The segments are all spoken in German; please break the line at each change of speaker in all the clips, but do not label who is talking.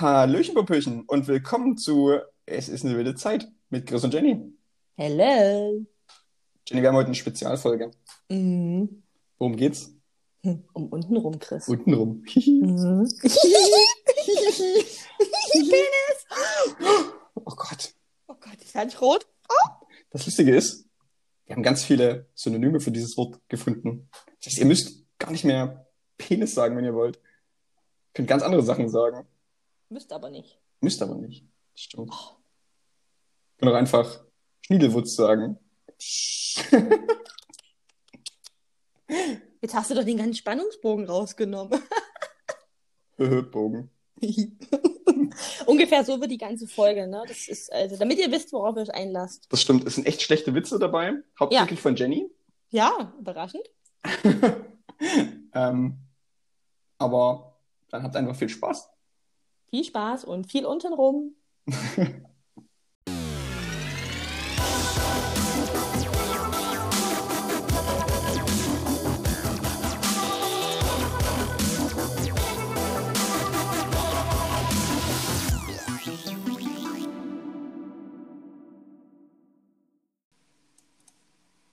Hallöchen, Popöchen und willkommen zu Es ist eine wilde Zeit mit Chris und Jenny.
Hello.
Jenny, wir haben heute eine Spezialfolge.
Mhm.
Worum geht's?
Um unten rum, Chris.
Untenrum.
Mhm.
oh Gott.
oh Gott, ist halt rot.
Das Lustige ist, wir haben ganz viele Synonyme für dieses Wort gefunden. Das heißt, ihr müsst gar nicht mehr Penis sagen, wenn ihr wollt. Ihr könnt ganz andere Sachen sagen.
Müsst aber nicht.
Müsst aber nicht. Stimmt. Ich kann auch einfach Schniedelwutz sagen.
Jetzt hast du doch den ganzen Spannungsbogen rausgenommen.
Bogen.
Ungefähr so wird die ganze Folge, ne? Das ist, also, damit ihr wisst, worauf ihr euch einlasst.
Das stimmt. Es sind echt schlechte Witze dabei. Hauptsächlich von Jenny.
Ja, überraschend.
ähm, aber dann habt einfach viel Spaß.
Viel Spaß und viel untenrum.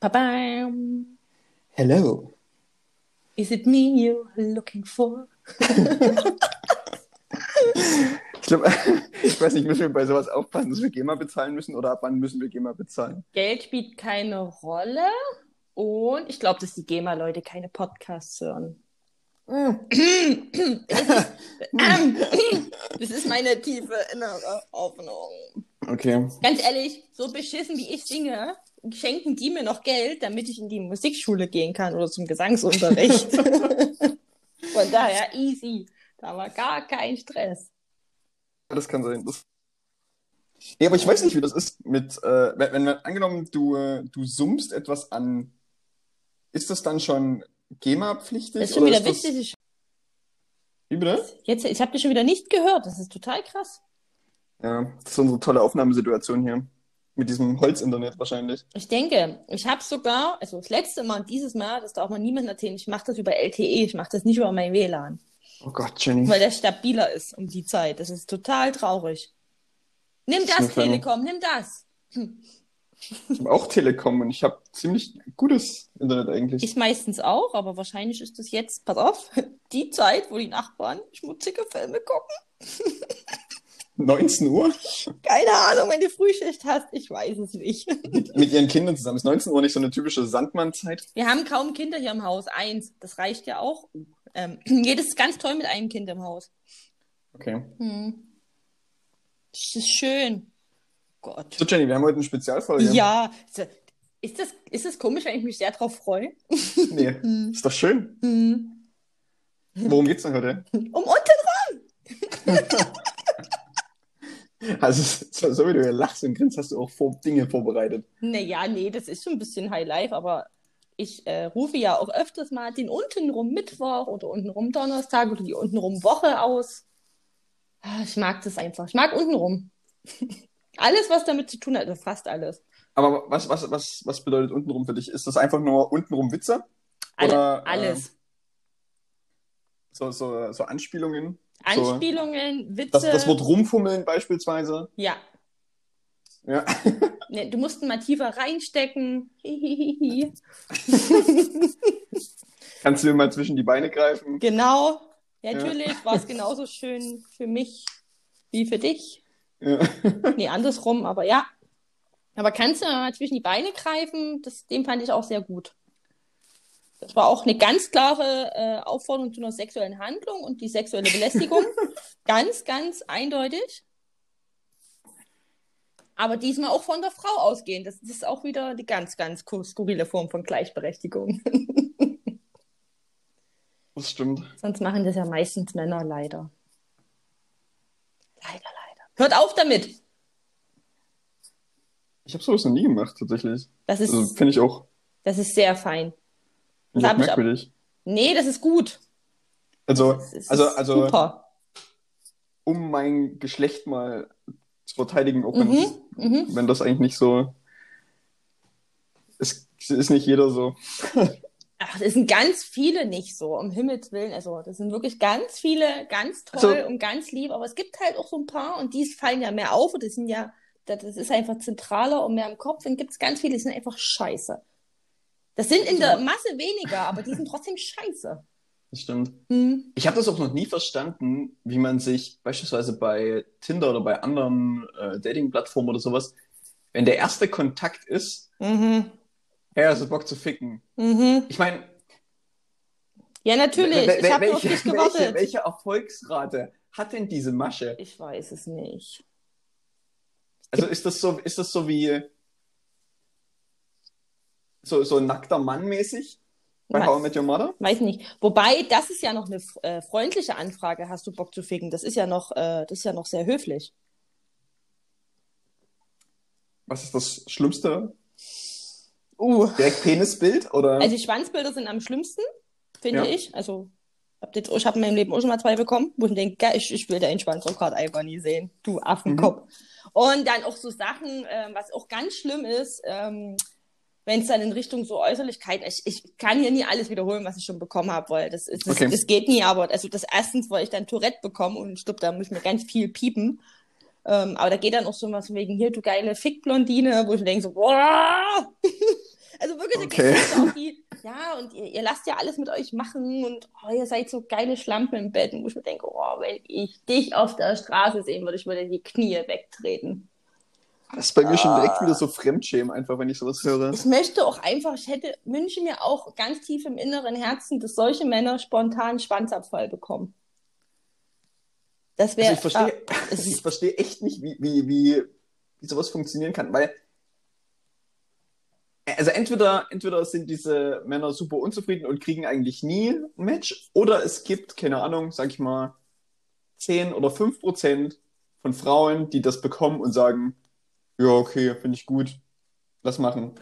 Ba-bam.
Hello.
Is it me you're looking for?
Ich glaube, ich weiß nicht, müssen wir bei sowas aufpassen, dass wir GEMA bezahlen müssen oder ab wann müssen wir GEMA bezahlen?
Geld spielt keine Rolle und ich glaube, dass die GEMA-Leute keine Podcasts hören. Das ist meine tiefe innere Hoffnung.
Okay.
Ganz ehrlich, so beschissen wie ich singe, schenken die mir noch Geld, damit ich in die Musikschule gehen kann oder zum Gesangsunterricht. Von daher easy. Da war gar kein Stress.
Das kann sein. Das... Ja, aber ich weiß nicht, wie das ist mit, äh, wenn, wenn angenommen, du, äh, du summst etwas an, ist das dann schon GEMA-pflichtig?
Das ist schon wieder
ist das-
witzig.
Wie bitte?
Jetzt, ich habe dich schon wieder nicht gehört. Das ist total krass.
Ja, das ist unsere tolle Aufnahmesituation hier. Mit diesem Holzinternet wahrscheinlich.
Ich denke, ich habe sogar, also das letzte Mal und dieses Mal, das darf man niemandem erzählen, ich mache das über LTE, ich mache das nicht über mein WLAN,
Oh Gott, Jenny.
weil der stabiler ist um die Zeit. Das ist total traurig. Nimm das,
kleine-
Telekom, nimm das.
Ich habe auch Telekom und ich habe ziemlich gutes Internet eigentlich.
Ich meistens auch, aber wahrscheinlich ist das jetzt, pass auf, die Zeit, wo die Nachbarn schmutzige Filme gucken.
19 Uhr?
Keine Ahnung, wenn du Frühschicht hast, ich weiß es nicht.
Mit ihren Kindern zusammen. Ist 19 Uhr nicht so eine typische Sandmann-Zeit?
Wir haben kaum Kinder hier im Haus, eins, das reicht ja auch. Ähm, jedes ist ganz toll mit einem Kind im Haus.
Okay.
Hm. Das ist schön. Gott.
So, Jenny, wir haben heute eine Spezialfolge.
Ja. Ist das, ist das komisch, wenn ich mich sehr drauf freue?
Nee, ist doch schön.
Hm.
Worum geht's denn heute?
Um unten
Also, so, so wie du hier lachst und grinst, hast du auch vor, Dinge vorbereitet.
Naja, nee, das ist schon ein bisschen High Life, aber ich äh, rufe ja auch öfters mal den untenrum Mittwoch oder untenrum Donnerstag oder die untenrum Woche aus. Ah, Ich mag das einfach. Ich mag untenrum. alles, was damit zu tun hat, also fast alles.
Aber was, was, was, was bedeutet untenrum für dich? Ist das einfach nur untenrum Witze?
Alle,
Oder, äh,
alles.
So, so, so Anspielungen? So,
Anspielungen, Witze.
das, das Wort rumfummeln beispielsweise?
Ja.
Ja.
Nee, du musst mal tiefer reinstecken.
Kannst du mir mal zwischen die Beine greifen?
genau. Ja, natürlich war es genauso schön für mich wie für dich.
Ja.
Nee, andersrum, aber ja. Aber kannst du mal zwischen die Beine greifen? Das, den fand ich auch sehr gut. Das war auch eine ganz klare äh, Aufforderung zu einer sexuellen Handlung und die sexuelle Belästigung. ganz, ganz eindeutig. Aber diesmal auch von der Frau ausgehen. Das, ist auch wieder die ganz, ganz skurrile Form von Gleichberechtigung.
Das stimmt.
Sonst machen das ja meistens Männer leider. Leider, leider. Hört auf damit!
Ich habe sowas noch nie gemacht, tatsächlich.
Das ist,
Also, finde ich auch,
das ist sehr fein. Das hab ich ab-
merkwürdig.
Nee, das ist gut.
Also,
Das ist
also, also
super.
um mein Geschlecht mal zu verteidigen, auch wenn,
Mhm, mhm.
wenn das eigentlich nicht so. Es ist nicht jeder so.
Ach, das sind ganz viele nicht so, um Himmels Willen. Also, das sind wirklich ganz viele, ganz toll
Also-
und ganz lieb. Aber es gibt halt auch so ein paar und die fallen ja mehr auf und das sind ja, das das ist einfach zentraler und mehr im Kopf. Dann gibt es ganz viele, die sind einfach scheiße. Das sind in der Masse weniger, aber die sind trotzdem scheiße.
Das stimmt.
Hm.
Ich habe das auch noch nie verstanden, wie man sich beispielsweise bei Tinder oder bei anderen äh, Dating-Plattformen oder sowas, wenn der erste Kontakt ist,
Mhm.
hey, hast du Bock zu ficken?
Mhm.
Ich meine,
Ja, natürlich. Ich habe
welche,
auf dich
welche,
gewartet.
welche Erfolgsrate hat denn diese Masche?
Ich weiß es nicht.
Also ist das so, ist das so wie so, so ein nackter Mann mäßig bei
Weiß-
How I Met Your Mother?
Weiß nicht. Wobei, das ist ja noch eine äh, freundliche Anfrage, hast du Bock zu ficken? Das ist ja noch, äh, das ist ja noch sehr höflich.
Was ist das Schlimmste?
Uh.
Direkt Penisbild oder?
Also die Schwanzbilder sind am schlimmsten, finde
Ja.
ich. Also hab jetzt, ich habe in meinem Leben auch schon mal zwei bekommen, wo ich denke, geil, ich, ich will deinen Schwanz auch gerade einfach nie sehen. Du Affenkopf. Und dann auch so Sachen, ähm, was auch ganz schlimm ist, ähm, wenn es dann in Richtung so Äußerlichkeiten, ich, ich kann hier nie alles wiederholen, was ich schon bekommen habe, weil das, ist, das,
Okay.
das geht nie, aber also das erstens, weil ich dann Tourette bekomme und ich glaube, da muss ich mir ganz viel piepen. Ähm, aber da geht dann auch so was wegen, hier, du geile Fickblondine, wo ich mir denke so, boah! also wirklich,
Okay.
auf die, ja, und ihr, ihr lasst ja alles mit euch machen und oh, ihr seid so geile Schlampen im Bett, wo ich mir denke, oh, wenn ich dich auf der Straße sehen würde, ich würde die Knie wegtreten.
Das ist bei mir schon
Ah.
direkt wieder so Fremdschämen, einfach wenn ich sowas höre.
Ich möchte auch einfach, ich hätte, wünsche mir auch ganz tief im inneren Herzen, dass solche Männer spontan Schwanzabfall bekommen. Das wäre.
Also ich verstehe,
ah,
ich verstehe echt nicht, wie, wie, wie, wie sowas funktionieren kann, weil also entweder, entweder sind diese Männer super unzufrieden und kriegen eigentlich nie ein Match, oder es gibt, keine Ahnung, sag ich mal, 10 oder 5 Prozent von Frauen, die das bekommen und sagen, ja, okay, finde ich gut, lass machen.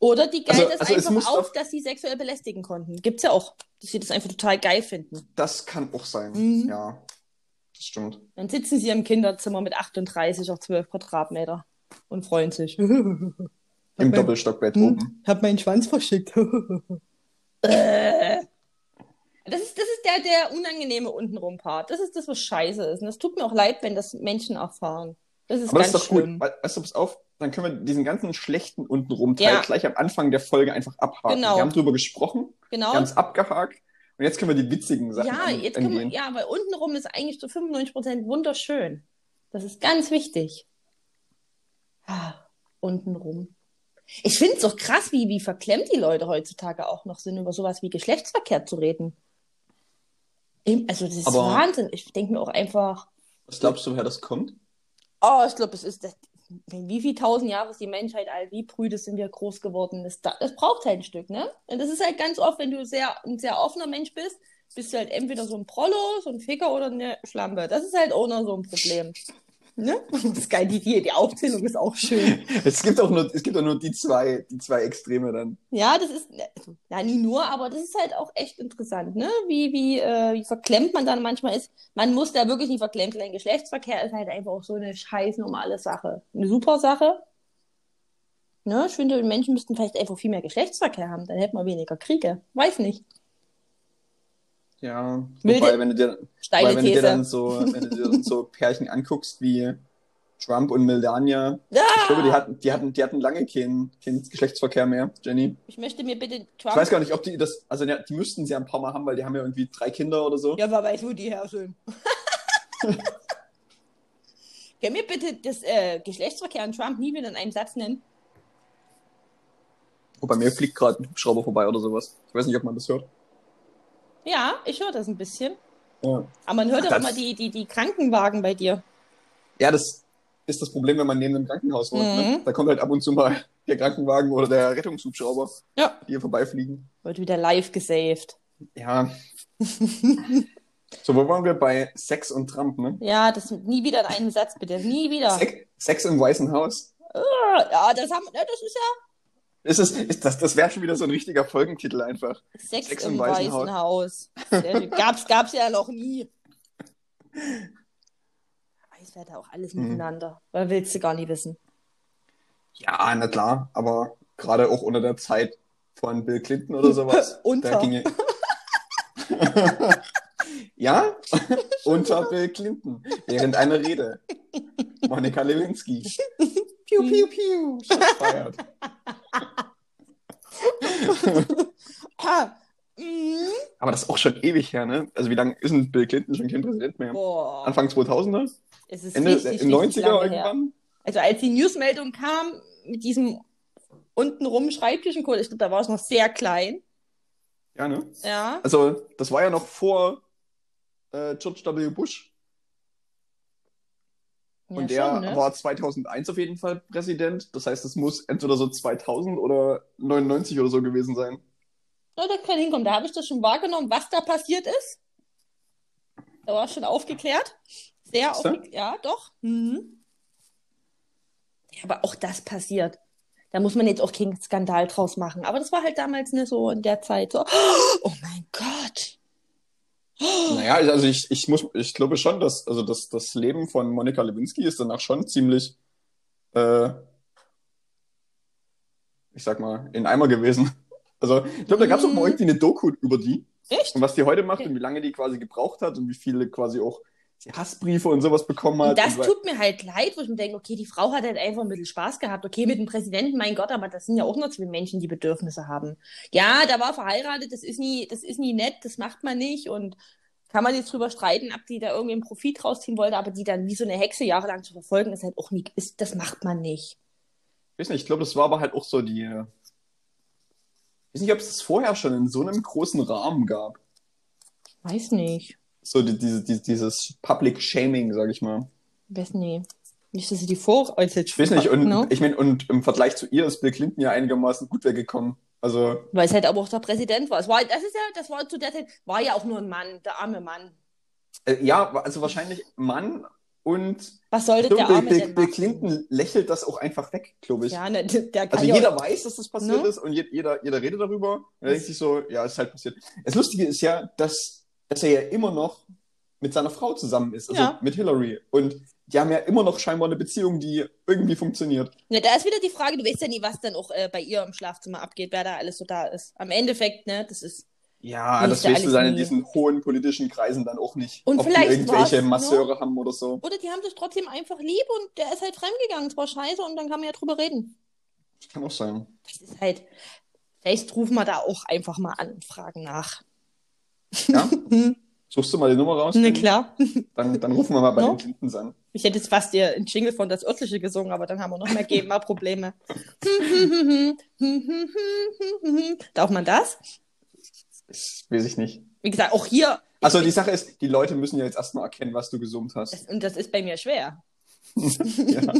Oder die geil
Also-
das
also es
einfach auf, dass sie sexuell belästigen konnten. Gibt's ja auch, dass sie das einfach total geil finden.
Das kann auch sein,
Mhm.
ja, das stimmt.
Dann sitzen sie im Kinderzimmer mit 38 auf 12 Quadratmeter und freuen sich.
Im
mein-
Doppelstockbett
Hm,
oben.
hab meinen Schwanz verschickt. Äh. das ist, das ist der, der unangenehme untenrum-Part. Das ist das, was scheiße ist. Und das tut mir auch leid, wenn das Menschen erfahren. Das ist
Aber das
ganz
ist doch
schlimm.
gut. We- Weißt du, pass auf, dann können wir diesen ganzen schlechten untenrum Teil
Ja.
gleich am Anfang der Folge einfach abhaken.
Genau.
Wir haben drüber gesprochen,
Genau.
wir haben es abgehakt und jetzt können wir die witzigen Sachen
Ja, jetzt können wir,
angehen.
ja, weil untenrum ist eigentlich zu 95% wunderschön. Das ist ganz wichtig. Ah, untenrum. Ich finde es auch krass, wie, wie verklemmt die Leute heutzutage auch noch sind, über sowas wie Geschlechtsverkehr zu reden. Also, das ist
Aber-
Wahnsinn. Ich denke mir auch einfach,
Was glaubst du, woher das kommt?
Oh, ich glaube, es ist das. Wie viel tausend Jahre ist die Menschheit alt? Wie brüde sind wir groß geworden? Das, da- das braucht halt ein Stück, ne? Und das ist halt ganz oft, wenn du sehr, ein sehr offener Mensch bist, bist du halt entweder so ein Prollo, so ein Ficker oder eine Schlampe. Das ist halt auch noch so ein Problem. Ne? Das ist geil, die, Aufzählung ist auch schön.
Es gibt auch nur, es gibt auch nur die zwei, die zwei Extreme dann.
Ja, das ist, ja, nie nur, aber das ist halt auch echt interessant, ne? Wie, wie, äh, wie verklemmt man dann manchmal ist. Man muss da wirklich nicht verklemmt sein. Geschlechtsverkehr ist halt einfach auch so eine scheiß normale Sache. Eine super Sache. Ne? Ich finde, Menschen müssten vielleicht einfach viel mehr Geschlechtsverkehr haben, dann hätten wir weniger Kriege. Weiß nicht.
Ja,
Wilde-
wobei, wenn du dir, wobei, wenn du dir dann so, wenn du dir dann so Pärchen anguckst wie Trump und Melania,
Ja!
ich glaube, die hatten, die hatten, die hatten lange keinen, keinen Geschlechtsverkehr mehr, Jenny.
Ich möchte mir bitte
Ich
Trump.
weiß gar nicht, ob die das, also ja, die müssten sie ja ein paar Mal haben, weil die haben ja irgendwie drei Kinder oder so.
Ja, wer weiß, wo die her sind. Können wir bitte das äh, Geschlechtsverkehr und Trump nie wieder in einem Satz nennen?
Oh, bei mir fliegt gerade ein Hubschrauber vorbei oder sowas. Ich weiß nicht, ob man das hört.
Ja, ich höre das ein bisschen.
Ja.
Aber man hört
Ach,
doch
das-
immer die, die, die Krankenwagen bei dir.
Ja, das ist das Problem, wenn man neben einem Krankenhaus wohnt. Ne?
Mhm.
Da kommt halt ab und zu mal der Krankenwagen oder der Rettungshubschrauber,
Ja.
die hier vorbeifliegen.
Wird wieder live gesaved.
Ja. so, wo waren wir bei Sex und Trump, ne?
Ja, das nie wieder in einem Satz, bitte. Nie wieder.
Sex, Sex im Weißen Haus.
Ah, Ja, das haben, ne, das ist ja
Ist es, ist das, das wäre schon wieder so ein richtiger Folgentitel einfach.
Sex,
Sex
im,
im
Weißen,
Weißen
Haus. Sehr schön. gab's, gab's ja noch nie. Weiß wer da auch alles
Mhm.
miteinander. Weil willst du gar nicht wissen.
Ja, na klar, aber gerade auch unter der Zeit von Bill Clinton oder sowas.
Unter.
Da ging ja, unter Bill Clinton, während einer Rede. Monika Lewinsky. Piu, piu, piu. Shots fired.
Ah, mm.
Aber das ist auch schon ewig her, ne? Also wie lange ist denn Bill Clinton schon kein Präsident mehr?
Boah.
Anfang 2000er?
Es ist
Ende
richtig,
in
richtig
90er
lange her.
irgendwann?
Also als die Newsmeldung kam mit diesem untenrum Schreibtischencode, ich glaube, da war es noch sehr klein.
Ja, ne?
Ja.
Also das war ja noch vor äh, George W. Bush. Und
ja,
der
schon, ne?
war 2001 auf jeden Fall Präsident. Das heißt, es muss entweder so 2000 oder 99 oder so gewesen sein.
Ja, da kann hinkommen. Da habe ich das schon wahrgenommen, was da passiert ist. Da war schon aufgeklärt. Sehr aufgeklärt. Ja, doch. Mhm. Ja, aber auch das passiert. Da muss man jetzt auch keinen Skandal draus machen. Aber das war halt damals nicht so in der Zeit so. Oh mein Gott.
Naja, also ich, ich muss, ich glaube schon, dass, also das, das Leben von Monika Lewinsky ist danach schon ziemlich, äh, ich sag mal, in Eimer gewesen. Also, ich glaube, da gab es auch mal
Mhm.
irgendwie eine Doku über die
Echt?
und was die heute macht
Okay.
und wie lange die quasi gebraucht hat und wie viele quasi auch Hassbriefe und sowas bekommen hat.
Und das
und
tut mir halt leid, wo ich mir denke, okay, die Frau hat halt einfach ein bisschen Spaß gehabt. Okay, mit dem Präsidenten, mein Gott, aber das sind ja auch nur zwei Menschen, die Bedürfnisse haben. Ja, da war verheiratet, das ist nie, das ist nie nett, das macht man nicht und kann man jetzt drüber streiten, ob die da irgendwie einen Profit rausziehen wollte, aber die dann wie so eine Hexe jahrelang zu verfolgen, ist halt auch nie, ist, das macht man nicht.
Ich weiß nicht, ich glaube, das war aber halt auch so die. äh, Ich weiß nicht, ob es das vorher schon in so einem großen Rahmen gab.
Weiß nicht.
So die, diese, die, dieses Public Shaming, sag ich mal.
Weiß nicht. Nicht, dass sie die vor, als jetzt
Ich weiß nicht, und
ne?
ich meine, und im Vergleich zu ihr ist Bill Clinton ja einigermaßen gut weggekommen. Also,
Weil es halt aber auch der Präsident war. Es war, das ist ja, das war zu der Zeit, war ja auch nur ein Mann, der arme Mann.
äh, ja, also wahrscheinlich Mann und
Was sollte der
Bill,
Arme
Bill,
denn
Bill? Clinton lächelt das auch einfach weg, glaube ich.
Ja, ne,
Also jeder weiß, dass das passiert
Ne?
ist und je- jeder, jeder redet darüber. Und er denkt sich so, ja, ist halt passiert. Das Lustige ist ja, dass, dass er ja immer noch mit seiner Frau zusammen ist, also
Ja.
mit Hillary. Und die haben ja immer noch scheinbar eine Beziehung, die irgendwie funktioniert.
Ne, da ist wieder die Frage, du weißt ja nie, was dann auch äh, bei ihr im Schlafzimmer abgeht, wer da alles so da ist. Am Endeffekt, ne, das ist.
Ja, das
ja
weißt du dann in diesen hohen politischen Kreisen dann auch nicht.
Und
ob
vielleicht
die irgendwelche
ne?
Masseure haben oder so.
Oder die haben sich trotzdem einfach lieb und der ist halt fremdgegangen. Es war scheiße und dann kann man ja drüber reden.
Das kann auch sein.
Das ist halt. Vielleicht rufen wir da auch einfach mal an und fragen nach.
Ja? Suchst du mal die Nummer raus?
Ne, klar.
Dann, dann rufen wir mal bei
No?
den Clintons an.
Ich hätte jetzt fast dir einen Jingle von das Örtliche gesungen, aber dann haben wir noch mehr GEMA-Probleme. Darf man das?
Das weiß ich nicht.
Wie gesagt, auch hier.
Also die Sache ist, die Leute müssen ja jetzt erstmal erkennen, was du gesummt hast.
Das, und das ist bei mir schwer.
Ja.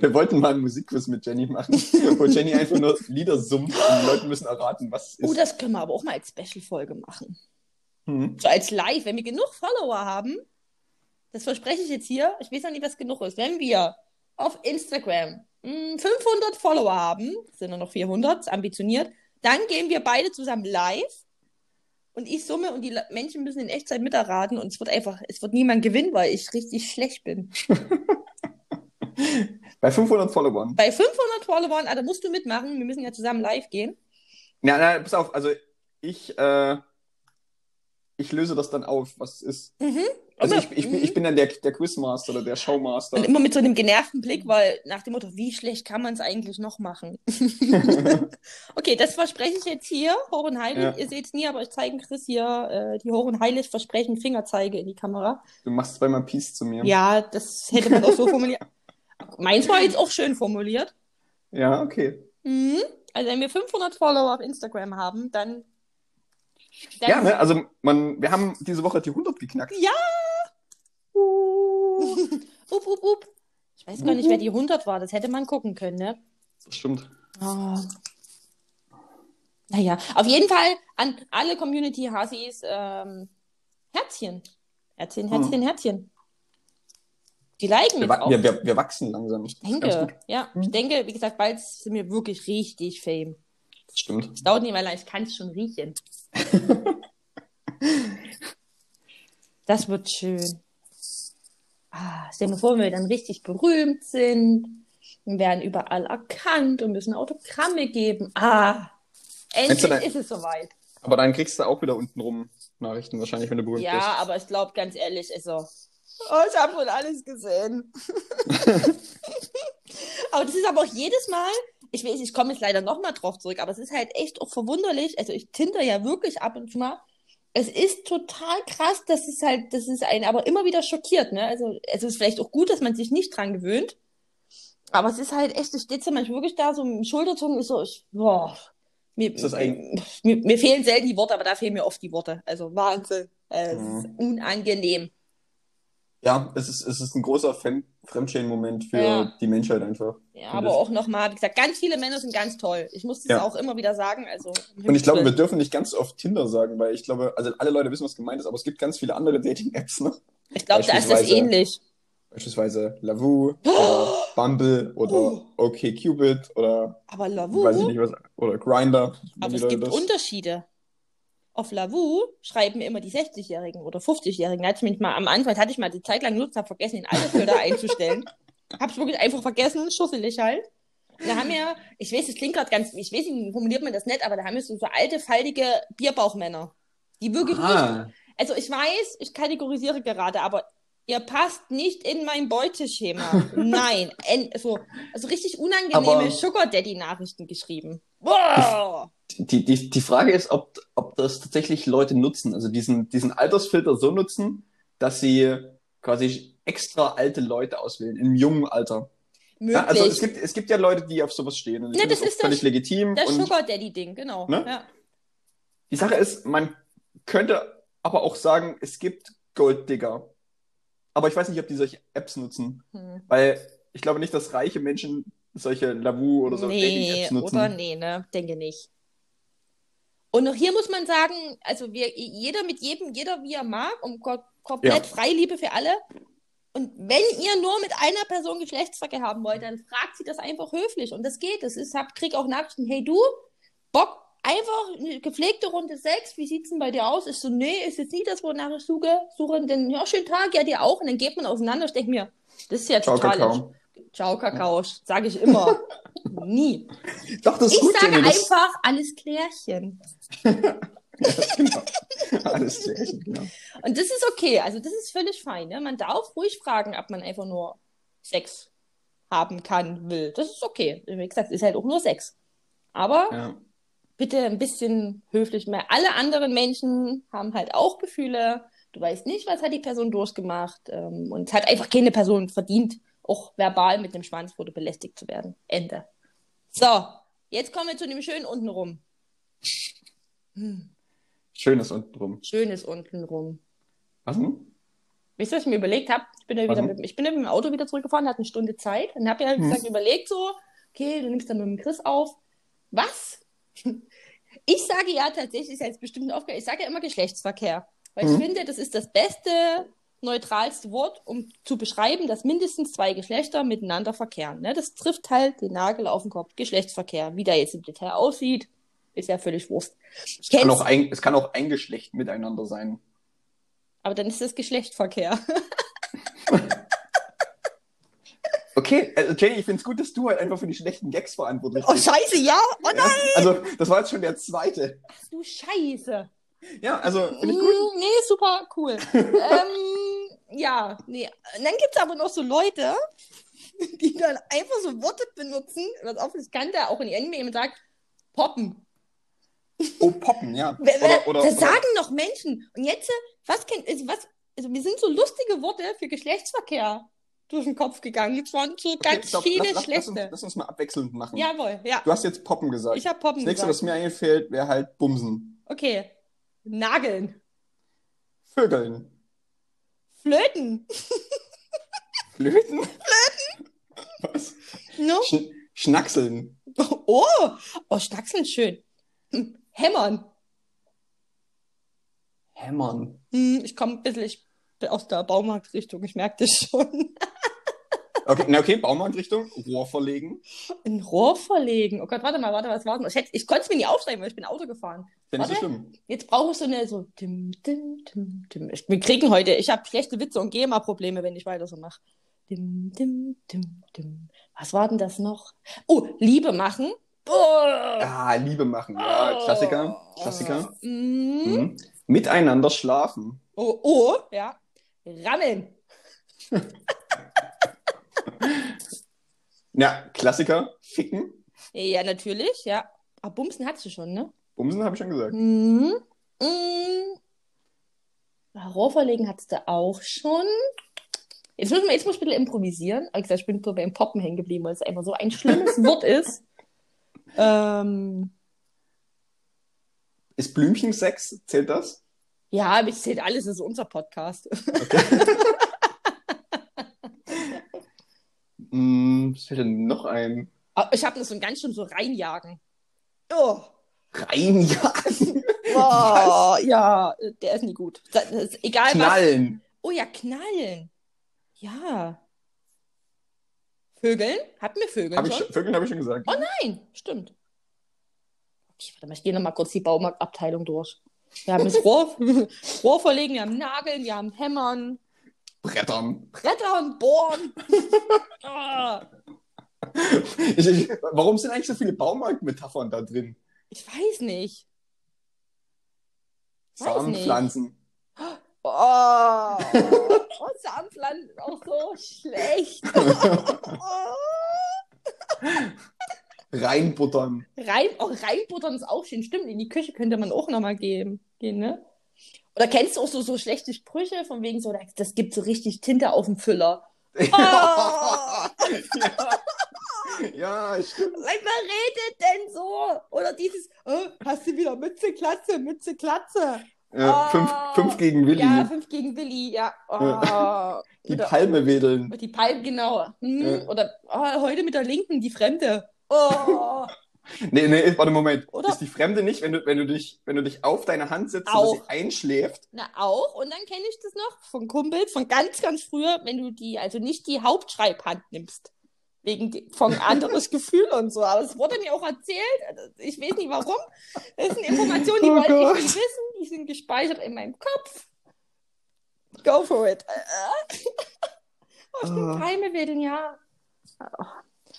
Wir wollten mal einen Musikquiz mit Jenny machen, wo Jenny einfach nur Lieder summt und die Leute müssen erraten, was es
Oh,
ist.
das können wir aber auch mal als Special-Folge machen.
Hm.
So als Live, wenn wir genug Follower haben, das verspreche ich jetzt hier, ich weiß noch nicht, was genug ist, wenn wir auf Instagram mh, 500 Follower haben, sind nur noch 400, ist ambitioniert, dann gehen wir beide zusammen live und ich summe und die Menschen müssen in Echtzeit miterraten und es wird einfach, es wird niemand gewinnen, weil ich richtig schlecht bin.
Bei 500 Followern.
Bei 500 Followern, ah, da musst du mitmachen, wir müssen ja zusammen live gehen.
Na, na, pass auf, also ich, äh, ich löse das dann auf, was es ist.
Mhm.
Also ich, ich, bin- ich bin dann der, der Quizmaster oder der Showmaster.
Und immer mit so einem genervten Blick, weil nach dem Motto, wie schlecht kann man es eigentlich noch machen? okay, das verspreche ich jetzt hier, hoch und heilig.
Ja.
Ihr seht es nie, aber ich zeige Chris hier äh, die heilig versprechen Fingerzeige in die Kamera.
Du machst zweimal Peace zu mir.
Ja, das hätte man auch so formuliert. Meins war jetzt auch schön formuliert.
Ja, okay.
Mhm. Also wenn wir 500 Follower auf Instagram haben, dann... dann
Ja, ne, also man, wir haben diese Woche die 100 geknackt.
Ja! Up, up, up. Ich weiß gar nicht, wer die 100 war. Das hätte man gucken können, ne?
Das stimmt.
Oh. Naja, auf jeden Fall an alle Community-Hasis ähm, Herzchen. Herzchen, Herzchen, Herzchen. Die liken
Wir,
jetzt auch.
wir, wir, wir wachsen langsam.
ich denke, ja, ich denke, wie gesagt, bald sind wir wirklich richtig fame.
Das stimmt.
Es dauert nicht mehr lange, ich kann es schon riechen. das wird schön. Ah, stell dir mal vor, wenn wir dann richtig berühmt sind. und werden überall erkannt und müssen Autogramme geben. Ah, endlich
dann-
ist es soweit.
Aber dann kriegst du auch wieder untenrum Nachrichten wahrscheinlich, wenn du berühmt
Ja,
bist.
aber ich glaube, ganz ehrlich, also, oh, ich habe schon alles gesehen. aber das ist aber auch jedes Mal, ich weiß, ich komme jetzt leider nochmal drauf zurück, aber es ist halt echt auch verwunderlich. Also ich tinder ja wirklich ab und zu mal. Es ist total krass, dass es halt, das ist einen aber immer wieder schockiert, ne? Also es ist vielleicht auch gut, dass man sich nicht dran gewöhnt. Aber es ist halt echt, du stehst ja manchmal wirklich da so mit dem Schulterzucken, ist so, ich, boah, mir,
ein-
mir, mir fehlen selten die Worte, aber da fehlen mir oft die Worte. Also Wahnsinn. Es
Mhm.
ist unangenehm.
Ja, es ist, es ist ein großer Fremdschämen-Moment für
Ja.
die Menschheit einfach.
Ja,
Und
aber
das-
auch nochmal, wie gesagt, ganz viele Männer sind ganz toll. Ich muss das
Ja.
auch immer wieder sagen. Also,
Und ich glaube, wir dürfen nicht ganz oft Tinder sagen, weil ich glaube, also alle Leute wissen, was gemeint ist, aber es gibt ganz viele andere Dating-Apps noch.
ich glaube, da ist das ähnlich.
Beispielsweise Lavu oder Bumble oder OkCupid oder
Aber
weiß ich
Lavu,
nicht was, oder Grindr.
aber es gibt Unterschiede. Auf Lavu schreiben immer die 60-Jährigen oder 50-Jährigen. Da hatte ich mich mal am Anfang, hatte ich mal die Zeit lang genutzt, habe vergessen, den Altersfilter einzustellen. Hab's wirklich einfach vergessen, schusselig halt. Da haben wir, ich weiß, das klingt gerade ganz, ich weiß nicht, formuliert man das nicht, aber da haben wir so, so alte, faltige Bierbauchmänner. Die wirklich nicht Also ich weiß, ich kategorisiere gerade, aber ihr passt nicht in mein Beuteschema. Nein. So, also richtig unangenehme
Aber-
Sugar Daddy-Nachrichten geschrieben. Boah!
Die, die, die Frage ist, ob, ob das tatsächlich Leute nutzen, also diesen, diesen Altersfilter so nutzen, dass sie quasi extra alte Leute auswählen, im jungen Alter.
Möglich.
Ja, also es gibt, es gibt ja Leute, die auf sowas stehen. Und ich
Ja, das
auch
ist das-
völlig legitim.
das Sugar Daddy-Ding, genau.
Ne?
Ja.
die Sache ist, man könnte aber auch sagen, es gibt Golddigger. Aber ich weiß nicht, ob die solche Apps nutzen.
Hm.
Weil ich glaube nicht, dass reiche Menschen solche Lavu oder so
nee,
Dating-Apps nutzen.
oder nee, ne? Denke nicht. Und auch hier muss man sagen, also wir, jeder mit jedem, jeder wie er mag, um ko komplett
Ja.
Freiliebe für alle. Und wenn ihr nur mit einer Person Geschlechtsverkehr haben wollt, dann fragt sie das einfach höflich. Und das geht. Das ist, hab, krieg auch Nachrichten, hey du, Bock, einfach eine gepflegte Runde Sex, wie sieht's denn bei dir aus? Ich so, nee, ist jetzt nicht das, wonach ich suche, suche, denn ja, schönen Tag, ja, dir auch. Und dann geht man auseinander. Ich denke mir, das ist ja total. Ciao, Kakao, sage ich immer. Nie.
Doch, das ist
Ich
gut,
sage
Jenny. Das,
einfach alles Klärchen.
genau. Alles klärchen, genau.
Und das ist okay. Also das ist völlig fein. Ne? Man darf ruhig fragen, ob man einfach nur Sex haben kann, will. Das ist okay. Wie gesagt, ist halt auch nur Sex. Aber
Ja.
bitte ein bisschen höflich mehr. Alle anderen Menschen haben halt auch Gefühle. Du weißt nicht, was hat die Person durchgemacht. Ähm, und es hat einfach keine Person verdient, auch verbal mit dem Schwanzfoto belästigt zu werden. Ende. So, jetzt kommen wir zu dem schönen untenrum.
Schönes unten drum.
Schönes untenrum.
Was denn?
Weißt du, was ich mir überlegt habe? Ich bin ja wieder mit, ich bin ja mit dem Auto wieder zurückgefahren, hatte eine Stunde Zeit und habe ja,
Hm.
gesagt, überlegt so, okay, du nimmst dann mit dem Chris auf. Was? Ich sage ja tatsächlich, ist ja jetzt bestimmt eine Aufgabe, ich sage ja immer Geschlechtsverkehr. Weil
Hm.
ich finde, das ist das beste, neutralste Wort, um zu beschreiben, dass mindestens zwei Geschlechter miteinander verkehren. Ne? Das trifft halt den Nagel auf den Kopf. Geschlechtsverkehr. Wie der jetzt im Detail aussieht, ist ja völlig Wurst.
Es kann, auch ein, es kann auch ein Geschlecht miteinander sein.
aber dann ist das Geschlechtsverkehr.
Okay, also Jenny, ich finde es gut, dass du halt einfach für die schlechten Gags verantwortlich
Oh,
bist.
scheiße, ja? Oh nein!
Ja, also, das war jetzt schon der zweite.
Du Scheiße.
Ja, also, finde ich gut.
Nee, super cool. ähm, ja, nee. Und dann gibt's aber noch so Leute, die dann einfach so Worte benutzen, was das der auch in Anime jemand sagt, poppen.
Oh, poppen, ja. Oder, oder,
das
oder,
sagen noch Menschen. Und jetzt, was kennt, also was, also mir sind so lustige Worte für Geschlechtsverkehr durch den Kopf gegangen. Jetzt waren so
Okay,
ganz
stopp,
viele
lass, lass, lass, uns,
schlechte.
lass uns mal abwechselnd machen.
Jawohl, ja.
Du hast jetzt Poppen gesagt.
Ich habe Poppen
das nächste,
gesagt.
was mir einfällt, wäre halt Bumsen.
Okay. Nageln.
Vögeln.
Flöten.
Flöten? Was?
No?
Sch Schnackseln.
Oh, oh, Schnackseln schön. Hm, Hämmern.
Hämmern.
Hm, ich komme ein bisschen ich bin aus der Baumarktrichtung, ich merke das schon.
Okay, na okay, Baumarktrichtung, Rohr verlegen.
Ein Rohr verlegen. Oh Gott, warte mal, warte, was war denn? Ich, ich konnte es mir nie aufschreiben, weil ich bin Auto gefahren.
Ja nicht so schlimm.
Jetzt brauche ich so eine so. Tim, tim, tim. Ich, wir kriegen heute, ich habe schlechte Witze und GEMA-Probleme, wenn ich weiter so mache. Dim, dim, dim, dim. Was war denn das noch? Oh, Liebe machen. Oh.
Ah, Liebe machen. Ja, Klassiker. Klassiker.
Mm.
Mhm. Miteinander schlafen.
Oh, oh, ja. Rammeln.
Ja, Klassiker. Ficken.
Ja, natürlich, ja. Aber Bumsen hattest du schon, ne?
Bumsen habe ich schon gesagt.
Mhm. Mhm. Rohrverlegen hattest du auch schon. Jetzt muss, man, jetzt muss ich ein bisschen improvisieren. Aber ich gesagt, ich bin so beim Poppen hängen geblieben, weil es einfach so ein schlimmes Wort ist. Ähm,
Ist Blümchensex? Zählt das?
ja, aber ich zählt alles, das ist unser Podcast.
Hm, was fällt denn noch ein?
Aber ich habe das so ganz schön so reinjagen. Oh.
Reinjagen.
Oh, ja, der ist nie gut. Das ist egal was.
Knallen.
Oh ja, knallen. Ja. Vögeln? Hatten wir Vögeln
Hab ich,
schon?
schon- Vögeln habe ich schon gesagt.
Oh nein, stimmt. Okay, warte mal, ich gehe nochmal kurz die Baumarktabteilung durch. Wir haben das Rohr, Rohr verlegen, wir haben Nageln, wir haben Hämmern,
Brettern.
Brettern, Bohren. Ah,
Ich, ich, warum sind eigentlich so viele Baumarktmetaphern da drin?
ich weiß nicht. Weiß nicht.
Samenpflanzen.
Oh, oh Samenpflanzen auch so schlecht. Oh.
Reinbuttern.
Rein, auch reinbuttern ist auch schön. Stimmt, in die Küche könnte man auch nochmal gehen, gehen, ne? Oder kennst du auch so, so schlechte Sprüche von wegen so, das gibt so richtig Tinte auf dem Füller.
ja. ja, stimmt.
Wer redet denn so? Oder dieses, oh, hast du wieder Mütze, Klatze, Mütze, Klatze.
Ja,
Oh.
fünf, fünf gegen Willi.
Ja, fünf gegen Willi, ja. Oh.
Die
Oder-
Palme wedeln.
Die Palme, genau. Hm.
Ja.
Oder oh, heute mit der Linken, die Fremde. Oh.
Nee, nee, warte, Moment.
Oder-
Ist die Fremde nicht, wenn du, wenn du dich, wenn du dich auf deine Hand setzt,
Auch.
dass sie einschläft?
Na, auch. Und dann kenne ich das noch von Kumpels von ganz, ganz früher, wenn du die, also nicht die Hauptschreibhand nimmst. Wegen von anderes Gefühl und so. Aber es wurde mir auch erzählt. Also, Ich weiß nicht warum. Das sind Informationen, die
Oh
wollte
Gott.
ich nicht wissen. Die sind gespeichert in meinem Kopf. Go for it. Oh, stimmt,
Ah.
Palme wedeln, ja. Oh.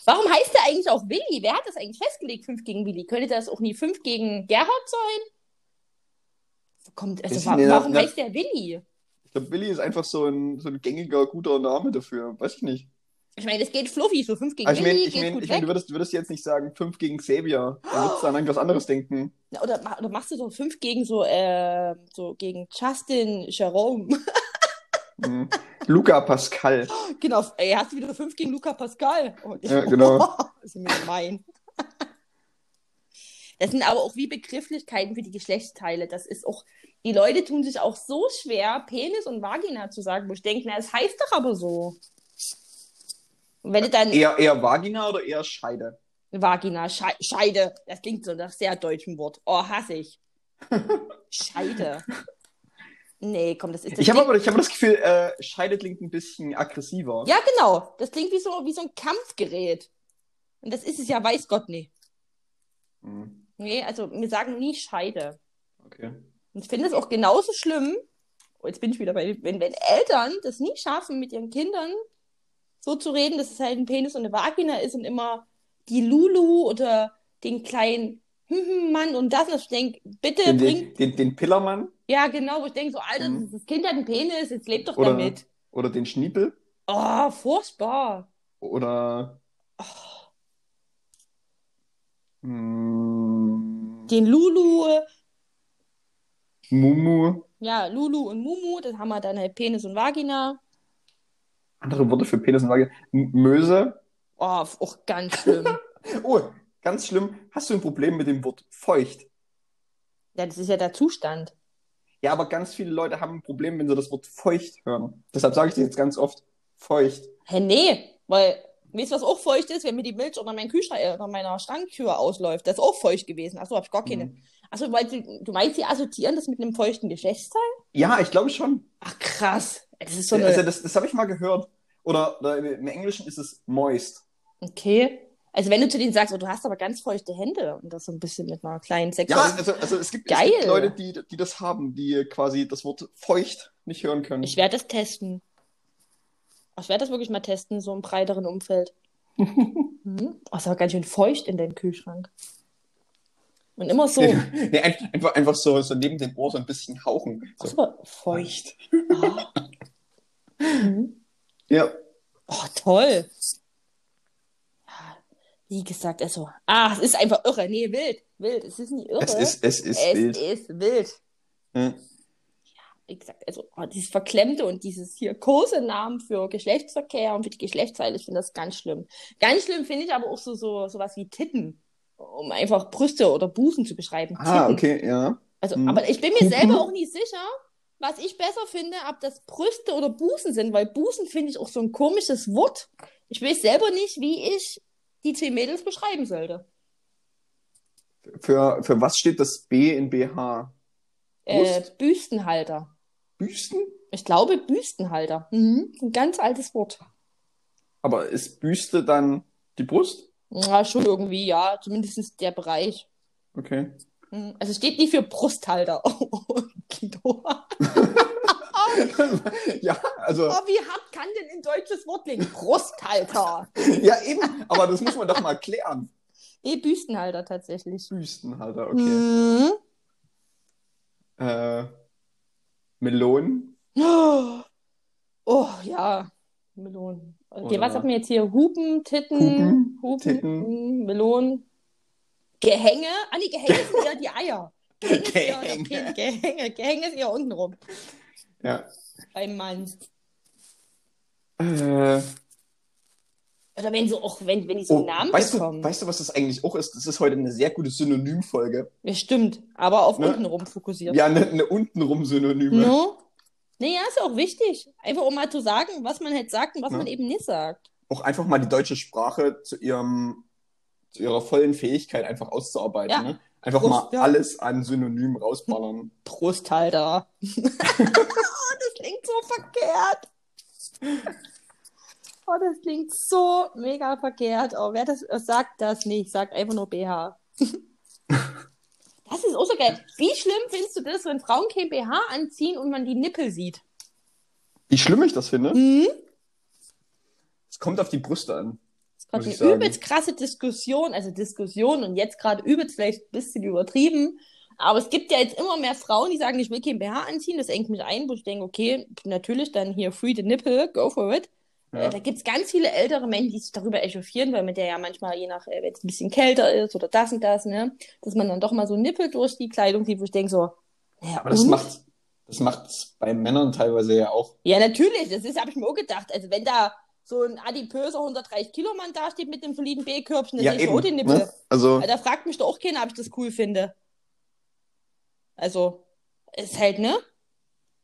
Warum heißt der eigentlich auch Willi? Wer hat das eigentlich festgelegt, 5 gegen Willi? Könnte das auch nie 5 gegen Gerhard sein? Kommt, also, warum
na-
heißt der Willi?
Ich glaube, Willi ist einfach so ein, so ein gängiger, guter Name dafür. Weiß ich nicht.
Ich meine, das geht fluffy, so 5 gegen
Aber ich meine,
Willi
ich
geht
mein,
gut
ich mein,
weg.
du, würdest, du würdest jetzt nicht sagen, fünf gegen Xavier. Du würdest dann an irgendwas anderes denken.
Oder, oder machst du so 5 gegen so, äh, so gegen Justin Jerome?
Mhm. Luca Pascal.
genau, ey, hast du wieder 5 gegen Luca Pascal? Oh,
Ja, genau.
das ist mir gemein. Das sind aber auch wie Begrifflichkeiten für die Geschlechtsteile. Das ist auch, die Leute tun sich auch so schwer, Penis und Vagina zu sagen, wo ich denke, na, es heißt doch aber so. Und wenn du dann
Eher, eher Vagina oder eher Scheide?
Vagina, Schei Scheide, das klingt so nach sehr deutschem Wort. Oh, hasse ich. Scheide. Nee, komm, das ist das
Ich habe aber ich hab das Gefühl, äh, Scheide klingt ein bisschen aggressiver.
Ja, genau. Das klingt wie so, wie so ein Kampfgerät. Und das ist es ja, weiß Gott nicht.
Mhm.
Nee, also wir sagen nie Scheide.
Okay.
Und ich finde es auch genauso schlimm, oh, jetzt bin ich wieder bei, wenn, wenn Eltern das nie schaffen, mit ihren Kindern so zu reden, dass es halt ein Penis und eine Vagina ist und immer die Lulu oder den kleinen hm, hm, Mann und das. Und ich denke, bitte
Den,
bringt.
den, den, Pillermann
Ja, genau, wo ich denke, so, Alter,
Mhm.
das Kind hat einen Penis, jetzt lebt doch
Oder-
damit.
oder den Schniepel
Oh, furchtbar.
oder mm,
Den Lulu,
Mumu.
ja, Lulu und Mumu, das haben wir dann halt Penis und Vagina.
Andere Worte für Penis und Vagina. M- Möse.
Oh, auch ganz schlimm.
Oh, ganz schlimm. Hast du ein Problem mit dem Wort feucht?
ja, das ist ja der Zustand.
Ja, aber ganz viele Leute haben ein Problem, wenn sie das Wort feucht hören. Deshalb sage ich dir jetzt ganz oft feucht.
Hä, nee, weil, weißt du, was auch feucht ist, wenn mir die Milch unter, meinen Kühlschrank, äh, unter meiner Schranktür ausläuft? Das ist auch feucht gewesen. Achso, hab ich gar keine.
Mhm.
Achso, weil du, du meinst, sie assoziieren das mit einem feuchten Geschlechtsteil?
Ja, ich glaube schon.
Ach, krass. Das ist so eine.
Also das, das habe ich mal gehört. Oder, oder im Englischen ist es moist.
Okay. Also, wenn du zu denen sagst, oh, du hast aber ganz feuchte Hände und das so ein bisschen mit einer kleinen
Ja,
sexuellen.
also, also es, gibt, es gibt Leute, die, die das haben, die quasi das Wort feucht nicht hören können.
Ich werde das testen. Ich werde das wirklich mal testen, so im breiteren Umfeld. mhm. Oh, ist aber ganz schön feucht in deinem Kühlschrank. Und immer so.
nee, einfach, einfach so, so neben dem Ohr so ein bisschen hauchen. So.
Aber feucht. Ah. Mhm.
Ja.
Oh, toll. Ja, wie gesagt, also, ah, es ist einfach irre. Nee, wild, wild. Es ist nicht irre.
Es ist, es ist
es
wild.
ist wild.
Hm.
Wie gesagt, also oh, dieses Verklemmte und dieses hier Kosenamen für Geschlechtsverkehr und für die Geschlechtsteile, ich finde das ganz schlimm. Ganz schlimm finde ich aber auch so, so sowas wie Titten, um einfach Brüste oder Busen zu beschreiben.
Ah,
Titten.
okay, ja.
Also,
Hm.
aber ich bin mir selber auch nicht sicher, was ich besser finde, ob das Brüste oder Busen sind, weil Busen finde ich auch so ein komisches Wort. Ich weiß selber nicht, wie ich die zwei Mädels beschreiben sollte.
Für, für was steht das B in BH?
Äh? Büstenhalter.
Büsten?
Ich glaube Büstenhalter. Mhm. Ein ganz altes Wort.
Aber ist Büste dann die Brust?
Ja, schon irgendwie, ja, zumindest der Bereich.
Okay.
Mhm. Also es steht nicht für Brusthalter. Oh, Guido.
ja, also,
Oh, wie hart kann denn ein deutsches Wort liegen? Brusthalter.
ja eben, aber das muss man doch mal klären.
Nee, Büstenhalter tatsächlich.
Büstenhalter, okay.
Mhm.
Äh, Melonen?
Oh, ja. Melonen. Okay,
Oder-
was haben wir jetzt hier? Hupen, Titten,
Hupen,
Hupen,
Titten.
Melonen. Gehänge? Ah, nee, Gehänge sind eher die Eier. Gehänge ist eher,
Gehänge.
Gehänge. Gehänge ist eher unten rum.
Ja.
Beim Mann.
Äh,
Oder wenn so, auch wenn, wenn die so
oh,
einen Namen
weißt,
bekommen.
du, weißt du, was das eigentlich auch ist? Das ist heute eine sehr gute Synonymfolge.
Ja, stimmt. Aber auf
Ne?
unten rum fokussiert.
Ja, eine, eine untenrum Synonyme.
No? Nee, ja, ist auch wichtig. Einfach um mal zu sagen, was man halt sagt und was
Ja.
man eben nicht sagt.
Auch einfach mal die deutsche Sprache zu ihrem, zu ihrer vollen Fähigkeit einfach auszuarbeiten.
Ja.
Ne? Einfach
Prost,
mal
ja.
alles an Synonymen rausballern.
Oh, klingt so verkehrt. Oh, das klingt so mega verkehrt. Oh, wer das äh, sagt das nicht, sagt einfach nur BH. Das ist auch so geil. Wie schlimm findest du das, wenn Frauen kein BH anziehen und man die Nippel sieht?
Wie schlimm ich das finde?
Hm?
Es kommt auf die Brüste an.
Das ist gerade
Muss ich
eine
sagen.
übelst krasse Diskussion, also Diskussion und jetzt gerade übelst vielleicht ein bisschen übertrieben. Aber es gibt ja jetzt immer mehr Frauen, die sagen, ich will kein BH anziehen. Das engt mich ein, wo ich denke, okay, natürlich dann hier free the nipple, go for it.
Ja.
Äh, Da gibt es ganz viele ältere Menschen, die sich darüber echauffieren, weil mit der ja manchmal, je nach, äh, wenn es ein bisschen kälter ist oder das und das, ne, dass man dann doch mal so Nippel durch die Kleidung sieht, wo ich denke so, naja,
Aber das
und?
macht das macht's bei Männern teilweise ja auch.
Ja, natürlich, das ist, habe ich mir auch gedacht. Also wenn da so ein adipöser 130 Kilo Mann dasteht mit dem soliden B-Körbchen, dann
ja,
sehe ich
eben.
auch die Nippel.
Ne? Also,
da fragt mich doch auch keiner, ob ich das cool finde. Also, ist halt, ne?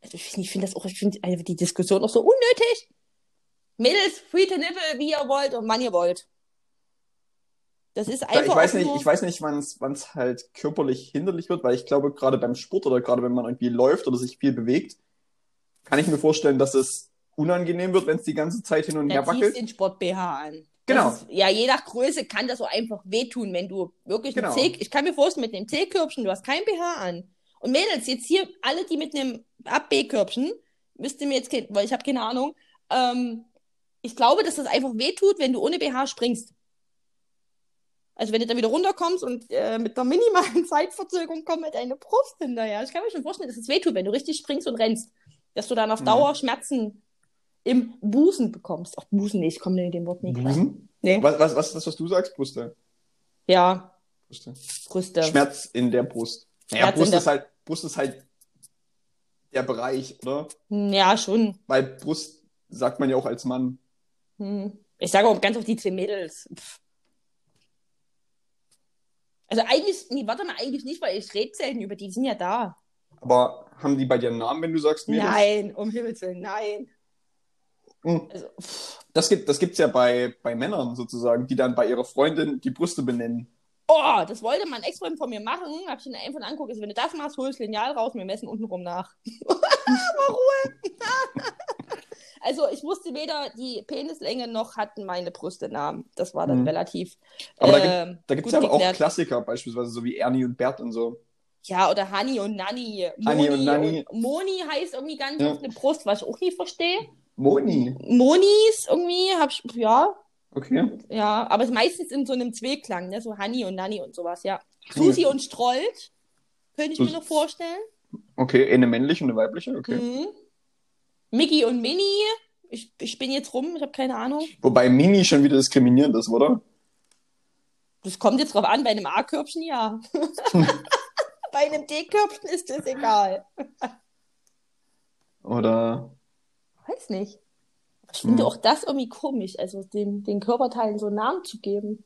Also, ich finde find das auch, ich finde die Diskussion auch so unnötig. Mädels, free to nipple, wie ihr wollt und wann ihr wollt. Das ist einfach.
ich weiß nicht, ich weiß nicht, wann es halt körperlich hinderlich wird, weil ich glaube, gerade beim Sport oder gerade wenn man irgendwie läuft oder sich viel bewegt, kann ich mir vorstellen, dass es unangenehm wird, wenn es die ganze Zeit hin und her
da ziehst
wackelt.
den Sport-BH an.
Genau.
Ist, ja, je nach Größe kann das so einfach wehtun, wenn du wirklich
Genau.
C, ich kann mir vorstellen, mit einem C-Körbchen, du hast kein BH an. Und Mädels, jetzt hier, alle, die mit einem Ab-B-Körbchen, müsst ihr mir jetzt, weil ich habe keine Ahnung, ähm, ich glaube, dass das einfach wehtut, wenn du ohne BH springst. Also wenn du dann wieder runterkommst und äh, mit einer minimalen Zeitverzögerung kommt mit deine Brust hinterher. Ich kann mir schon vorstellen, dass es wehtut, wenn du richtig springst und rennst. Dass du dann auf
Mhm.
Dauer Schmerzen im Busen bekommst. Ach, Busen nicht, ich komme mit dem Wort nicht.
Busen?
Nee.
Was, was, was ist das, was du sagst? Brüste.
Ja,
Brüste.
Brüste.
Schmerz in der Brust. Naja, Brust ist halt, Brust ist halt der Bereich, oder?
Hm, Ja, schon.
Weil Brust sagt man ja auch als Mann.
Hm. Ich sage auch ganz auf die zwei Mädels. Pff. Also eigentlich, nee, warte mal, eigentlich nicht, weil ich rede selten über die, die sind ja da.
Aber haben die bei dir einen Namen, wenn du sagst Mädels?
Nein, um Himmels Willen, nein.
Hm.
Also, pff.
Das gibt das gibt's ja bei, bei Männern sozusagen, die dann bei ihrer Freundin die Brüste benennen.
Oh, das wollte mein Ex-Freund von mir machen. Hab ich ihn einfach anguckt. Also, wenn du das machst, holst du Lineal raus und wir messen unten rum nach. Mal Ruhe. also, ich wusste weder die Penislänge noch hatten meine Brüste Namen. Das war dann
Hm.
relativ.
Aber da,
ähm,
gibt, da gibt's
gut
ja aber auch. Klassiker, beispielsweise so wie Ernie und Bert und so.
Ja, oder Hani und Nanni.
Hani und Nanni.
und- Moni heißt irgendwie ganz
Ja.
oft eine Brust, was ich auch nie verstehe.
Moni.
Monis irgendwie, hab ich, ja,
Okay.
ja, aber es ist meistens in so einem Zweiklang, ne? so Honey und Nanny und sowas, ja. Susi und Strolch, könnte ich mir
Sus-
noch vorstellen.
Okay, eine männliche und eine weibliche, okay.
Mhm. Mickey und Minnie, ich, ich bin jetzt rum, ich habe keine Ahnung.
Wobei Mini schon wieder diskriminierend ist, oder?
Das kommt jetzt drauf an, bei einem A-Körbchen ja. bei einem D-Körbchen ist das egal.
Oder.
Weiß nicht. Ich finde
Hm.
auch das irgendwie komisch, also den, den Körperteilen so einen Namen zu geben.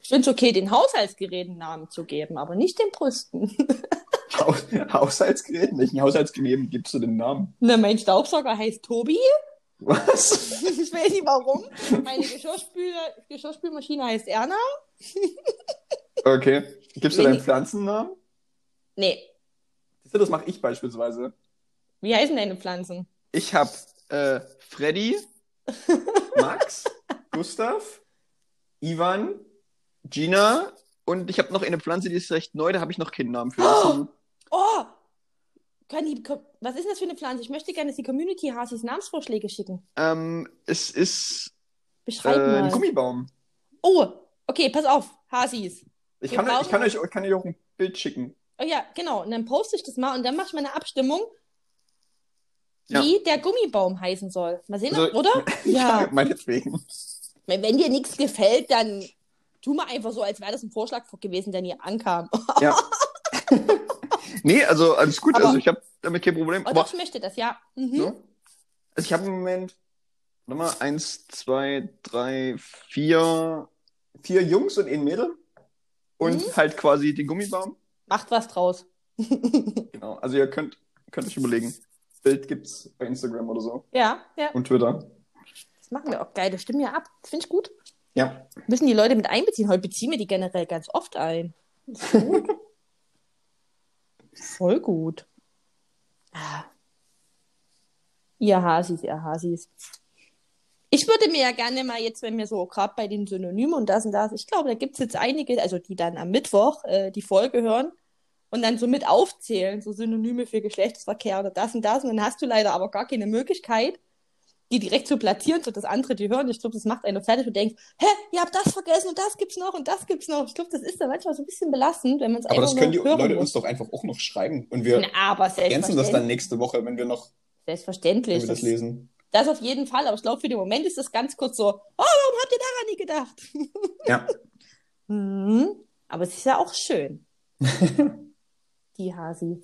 Ich finde es okay, den Haushaltsgeräten einen Namen zu geben, aber nicht den Brüsten.
Haus Haushaltsgerät? Welchen Haushaltsgerät gibst du den Namen?
Ne, mein Staubsauger heißt Tobi.
Was?
Ich weiß nicht warum. Meine Geschirrspül Geschirrspülmaschine heißt Erna.
Okay. Gibst du deinen Pflanzennamen?
Nee,
Das mache ich beispielsweise.
wie heißen deine Pflanzen?
Ich habe äh, Freddy, Max, Gustav, Ivan, Gina und ich habe noch eine Pflanze, die ist recht neu, da habe ich noch keinen Namen für. Ein-
Oh! Können die, was ist das für eine Pflanze? Ich möchte gerne, dass die Community Hasis Namensvorschläge schicken.
Ähm, es ist äh,
Beschreib
ein
mal.
Gummibaum.
Oh, okay, pass auf, Hasis.
Ich kann, euch- ich kann euch, kann euch auch ein Bild schicken.
Oh ja, genau. Und dann poste ich das mal und dann mache ich mal eine Abstimmung,
Ja.
wie der Gummibaum heißen soll. Mal sehen,
Also-
oder? Ja.
Meinetwegen.
Wenn, wenn dir nichts gefällt, dann tu mal einfach so, als wäre das ein Vorschlag gewesen, der nie ankam.
Ja. nee, also alles gut.
Aber-
also ich habe damit kein Problem.
Oh,
Aber
doch, ich möchte das, ja. Mhm.
so. Also ich habe im Moment, warte mal, eins, zwei, drei, vier, vier Jungs und ein Mädel. Und
Mhm.
halt quasi den Gummibaum.
Macht was draus.
Genau. Also ihr könnt, könnt euch überlegen. Bild gibt's bei Instagram oder so.
Ja, ja.
Und Twitter.
Das machen wir auch geil. Das stimmen ja ab. Finde ich gut.
Ja.
Müssen die Leute mit einbeziehen. Heute beziehen wir die generell ganz oft ein. Gut. Voll gut. Ah. Ihr Hasis, ihr Hasis. Ich würde mir ja gerne mal jetzt, wenn wir so gerade bei den Synonymen und das und das, ich glaube, da gibt es jetzt einige, also die dann am Mittwoch äh, die Folge hören und dann so mit aufzählen, so Synonyme für Geschlechtsverkehr oder das und das. Und dann hast du leider aber gar keine Möglichkeit, die direkt zu platzieren, so dass andere die hören. Ich glaube, das macht einen fertig und denkt, hä, ihr habt das vergessen und das gibt's noch und das gibt's noch. Ich glaube, das ist dann manchmal so ein bisschen belastend, wenn man es
Aber
einfach
das können die Leute
muss.
uns doch einfach auch noch schreiben. Und wir
Na, aber
ergänzen das dann nächste Woche, wenn wir noch
Selbstverständlich.
wenn wir das
Das,
lesen.
das auf jeden Fall. Aber ich glaube, für den Moment ist das ganz kurz so, oh, warum habt ihr daran nie gedacht?
Ja.
Mhm. Aber es ist ja auch schön. die Hasi.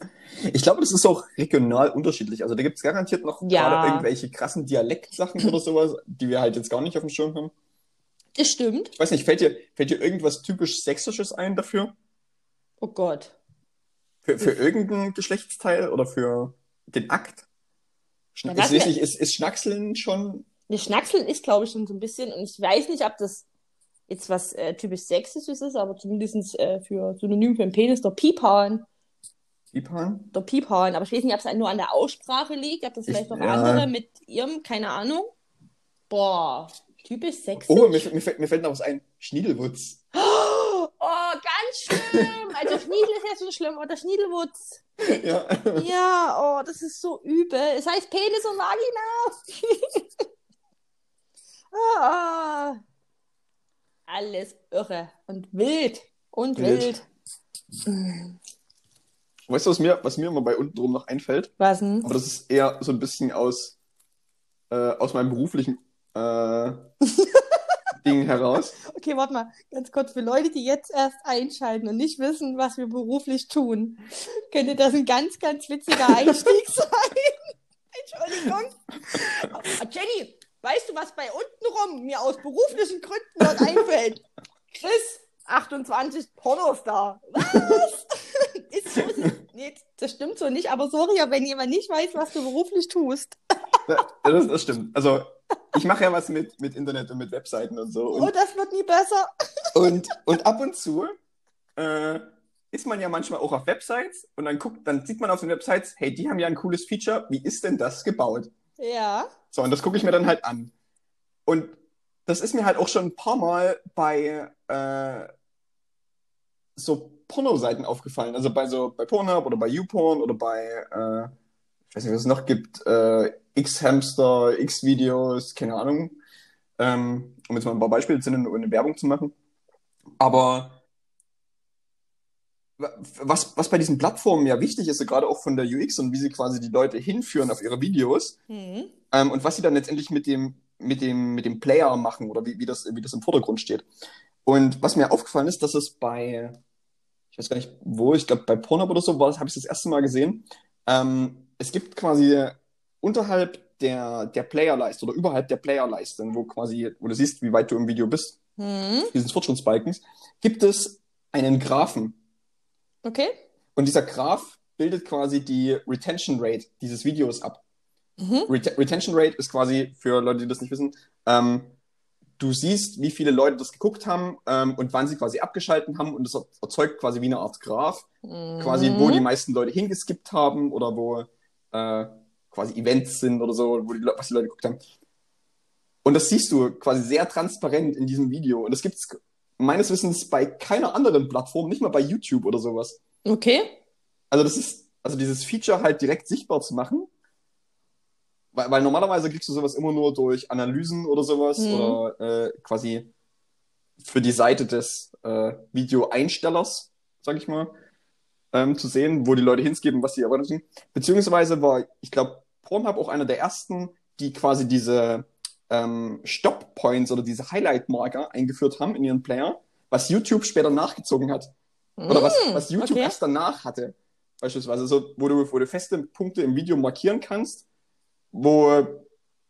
Ich glaube, das ist auch regional unterschiedlich. Also da gibt es garantiert noch
Ja.
gerade irgendwelche krassen Dialektsachen oder sowas, die wir halt jetzt gar nicht auf dem Schirm haben.
Das stimmt.
Ich weiß nicht, fällt dir, fällt dir irgendwas typisch Sächsisches ein dafür?
Oh Gott.
Für, für irgendein Geschlechtsteil oder für den Akt? Schna
Ja,
ich weiß nicht, ist, ist Schnackseln schon.
Das Schnackseln ist, glaube ich, schon so ein bisschen, und ich weiß nicht, ob das jetzt was äh, typisch Sächsisches ist, aber zumindest äh, für Synonym für den Penis, der Piephauen.
Ipan?
Der Piephauen. Aber ich weiß nicht, ob es nur an der Aussprache liegt, ob das
Ich-
vielleicht noch
ja.
andere mit ihrem, keine Ahnung. Boah, typisch sächsisch.
Oh, mir, mir, fällt, mir fällt noch was ein. Schniedelwutz.
Oh, ganz schlimm. Also Schniedel ist ja so schlimm, oder Schniedelwutz.
ja.
Ja, oh, das ist so übel. Es heißt Penis und Vagina. ah, alles irre und wild und
Wild.
wild.
Weißt du, was mir, was mir immer bei unten drum noch einfällt?
Was denn?
Aber das ist eher so ein bisschen aus, äh, aus meinem beruflichen äh, Ding heraus.
Okay, warte mal, ganz kurz für Leute, die jetzt erst einschalten und nicht wissen, was wir beruflich tun, könnte das ein ganz, ganz witziger Einstieg sein. Entschuldigung. Jenny, weißt du, was bei unten rum mir aus beruflichen Gründen dort einfällt? Chris, 28 Pornostar. Was? Ist so, nee, das stimmt so nicht, aber sorry, wenn jemand nicht weiß, was du beruflich tust.
Das, das stimmt. Also, ich mache ja was mit, mit Internet und mit Webseiten und so.
Oh,
Und,
das wird nie besser.
und, und ab und zu äh, ist man ja manchmal auch auf Websites und dann guckt, dann sieht man auf den Websites, hey, die haben ja ein cooles Feature, wie ist denn das gebaut?
Ja.
So, und das gucke ich mir dann halt an. Und das ist mir halt auch schon ein paar Mal bei äh, so Porno-Seiten aufgefallen. Also bei so bei Pornhub oder bei YouPorn oder bei äh, ich weiß nicht, was es noch gibt, äh, X-Hamster, X-Videos, keine Ahnung. Ähm, um jetzt mal ein paar Beispiele zu nennen, ohne Werbung zu machen. Aber was, was bei diesen Plattformen ja wichtig ist, gerade auch von der UX und wie sie quasi die Leute hinführen auf ihre Videos mhm. ähm, und was sie dann letztendlich mit dem, mit dem, mit dem Player machen oder wie, wie, das, wie das im Vordergrund steht. Und was mir aufgefallen ist, dass es bei, ich weiß gar nicht wo, ich glaube bei Pornhub oder so habe ich das erste Mal gesehen. Ähm, es gibt quasi unterhalb der, der Playerleiste oder überhalb der Playerleiste, wo quasi, wo du siehst, wie weit du im Video bist, mhm. diesen Fortschrittsbalkens, gibt es einen Graphen.
Okay.
Und dieser Graph bildet quasi die Retention Rate dieses Videos ab. Mhm. Ret Retention Rate ist quasi, für Leute, die das nicht wissen, ähm, du siehst, wie viele Leute das geguckt haben ähm, und wann sie quasi abgeschalten haben und das erzeugt quasi wie eine Art Graph, mhm. quasi wo die meisten Leute hingeskippt haben oder wo äh, quasi Events sind oder so, wo die, was die Leute geguckt haben. Und das siehst du quasi sehr transparent in diesem Video. Und das gibt es meines Wissens bei keiner anderen Plattform, nicht mal bei YouTube oder sowas.
Okay.
Also das ist, also dieses Feature halt direkt sichtbar zu machen, weil, weil normalerweise kriegst du sowas immer nur durch Analysen oder sowas mhm. oder äh, quasi für die Seite des äh, Videoeinstellers, sag ich mal, ähm, zu sehen, wo die Leute hinskippen, was sie erwarten. Beziehungsweise war, ich glaube, Pornhub auch einer der ersten, die quasi diese ähm, Stop-Points oder diese Highlight-Marker eingeführt haben in ihren Player, was YouTube später nachgezogen hat. Oder was, mm, was YouTube okay. erst danach hatte. Beispielsweise, so, wo du, wo du feste Punkte im Video markieren kannst, wo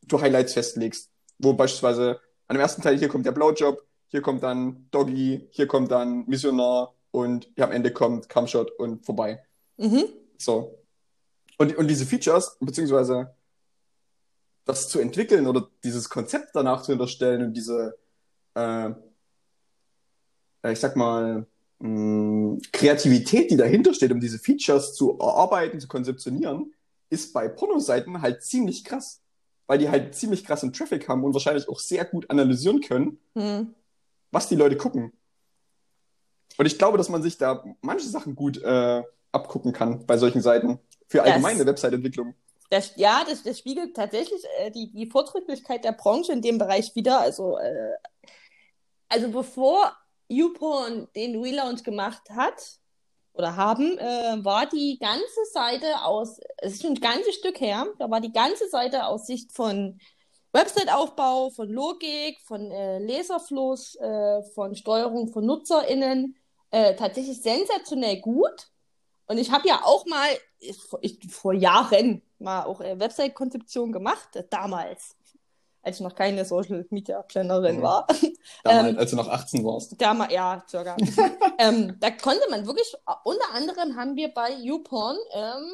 du Highlights festlegst. Wo beispielsweise an dem ersten Teil hier kommt der Blowjob, hier kommt dann Doggy, hier kommt dann Missionar und ja, am Ende kommt Cumshot und vorbei. Mhm. So. Und, und diese Features, beziehungsweise das zu entwickeln oder dieses Konzept danach zu unterstellen und diese, äh, ich sag mal, mh, Kreativität, die dahinter steht, um diese Features zu erarbeiten, zu konzeptionieren, ist bei Pornoseiten halt ziemlich krass. Weil die halt ziemlich krassen Traffic haben und wahrscheinlich auch sehr gut analysieren können, hm. was die Leute gucken. Und ich glaube, dass man sich da manche Sachen gut äh, abgucken kann bei solchen Seiten. Für allgemeine Website-Entwicklung.
Das, ja, das, das spiegelt tatsächlich äh, die, die Fortschrittlichkeit der Branche in dem Bereich wieder. Also, äh, also bevor YouPorn den Relaunch gemacht hat oder haben, äh, war die ganze Seite aus, es ist schon ein ganzes Stück her, da war die ganze Seite aus Sicht von Website-Aufbau, von Logik, von äh, Leserfluss, äh, von Steuerung von NutzerInnen äh, tatsächlich sensationell gut. Und ich habe ja auch mal ich, vor Jahren mal auch äh, Website-Konzeption gemacht, äh, damals, als ich noch keine Social Media Plannerin mhm. war.
Damals, ähm, als du noch 18 warst.
Damals, ja, circa. ähm, da konnte man wirklich, unter anderem haben wir bei YouPorn ähm,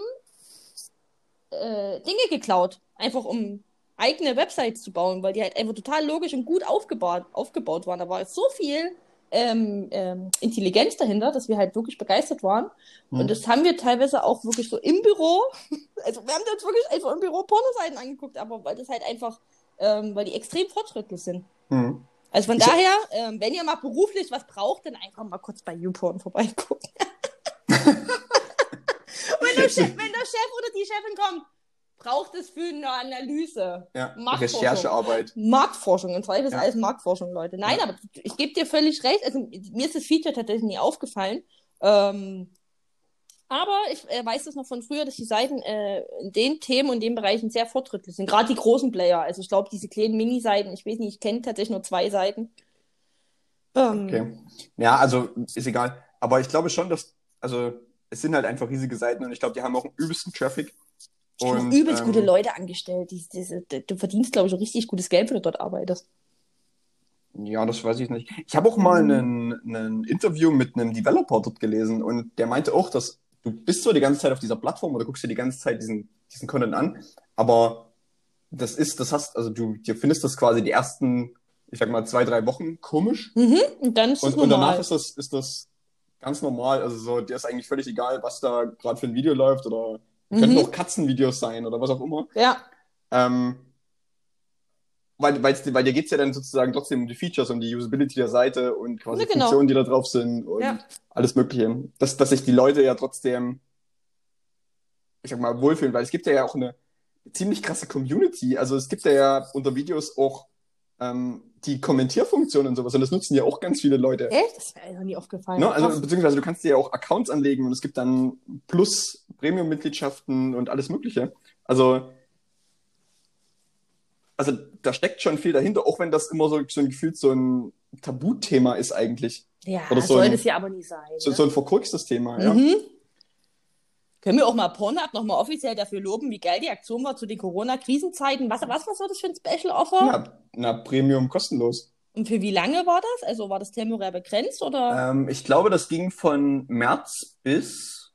äh, Dinge geklaut, einfach um eigene Websites zu bauen, weil die halt einfach total logisch und gut aufgebaut, aufgebaut waren. Da war so viel ähm, ähm, Intelligenz dahinter, dass wir halt wirklich begeistert waren. Mhm. Und das haben wir teilweise auch wirklich so im Büro. Also wir haben uns wirklich einfach im Büro Pornoseiten angeguckt, aber weil das halt einfach, ähm, weil die extrem fortschrittlich sind. Mhm. Also von ich daher, ähm, wenn ihr mal beruflich was braucht, dann einfach mal kurz bei YouPorn vorbeigucken. wenn, der Chef, wenn der Chef oder die Chefin kommt, braucht es für eine Analyse.
Ja, Recherchearbeit.
Marktforschung. In Zweifel ist ja. alles Marktforschung, Leute. Nein, ja. aber ich gebe dir völlig recht. Also, mir ist das Feature tatsächlich nie aufgefallen. Ähm, aber ich äh, weiß es noch von früher, dass die Seiten äh, in den Themen und den Bereichen sehr fortschrittlich sind. Gerade die großen Player. Also ich glaube, diese kleinen Mini-Seiten, ich weiß nicht, ich kenne tatsächlich nur zwei Seiten.
Ähm, okay. Ja, also ist egal. Aber ich glaube schon, dass, also es sind halt einfach riesige Seiten und ich glaube, die haben auch einen übelsten Traffic.
Ich habe übelst ähm, gute Leute angestellt. Die, die, die, du verdienst, glaube ich, auch richtig gutes Geld, wenn du dort arbeitest.
Ja, das weiß ich nicht. Ich habe auch mal mhm. ein Interview mit einem Developer dort gelesen und der meinte auch, dass du bist so die ganze Zeit auf dieser Plattform oder guckst dir die ganze Zeit diesen, diesen Content an, aber das ist, das hast, also du, du findest das quasi die ersten, ich sag mal, zwei, drei Wochen komisch.
Mhm, und dann ist
und, und danach ist das, ist das ganz normal. Also so, dir ist eigentlich völlig egal, was da gerade für ein Video läuft oder Mhm. Könnten auch Katzenvideos sein oder was auch immer.
Ja.
Ähm, weil, weil, weil dir geht es ja dann sozusagen trotzdem um die Features, um die Usability der Seite und quasi ja, genau. Funktionen, die da drauf sind und ja. alles Mögliche. Dass, dass sich die Leute ja trotzdem ich sag mal, wohlfühlen, weil es gibt ja auch eine ziemlich krasse Community. Also es gibt ja unter Videos auch ähm, die Kommentierfunktion und sowas und das nutzen ja auch ganz viele Leute.
Echt? Das ist mir noch nie aufgefallen.
Ne? Also, beziehungsweise du kannst dir ja auch Accounts anlegen und es gibt dann Plus Premium-Mitgliedschaften und alles Mögliche. Also, also da steckt schon viel dahinter, auch wenn das immer so, so ein Gefühl so ein Tabuthema ist eigentlich.
Ja,
Oder so
soll
ein-
das ja aber nie sein.
So,
ne?
so ein verkorkstes Thema, ja.
Mhm. Können wir auch mal Pornhub nochmal offiziell dafür loben, wie geil die Aktion war zu den Corona-Krisenzeiten? Was, was, was war das für ein Special-Offer?
Ja, na, Premium kostenlos.
Und für wie lange war das? Also war das temporär begrenzt oder?
Ähm, ich glaube, das ging von März bis.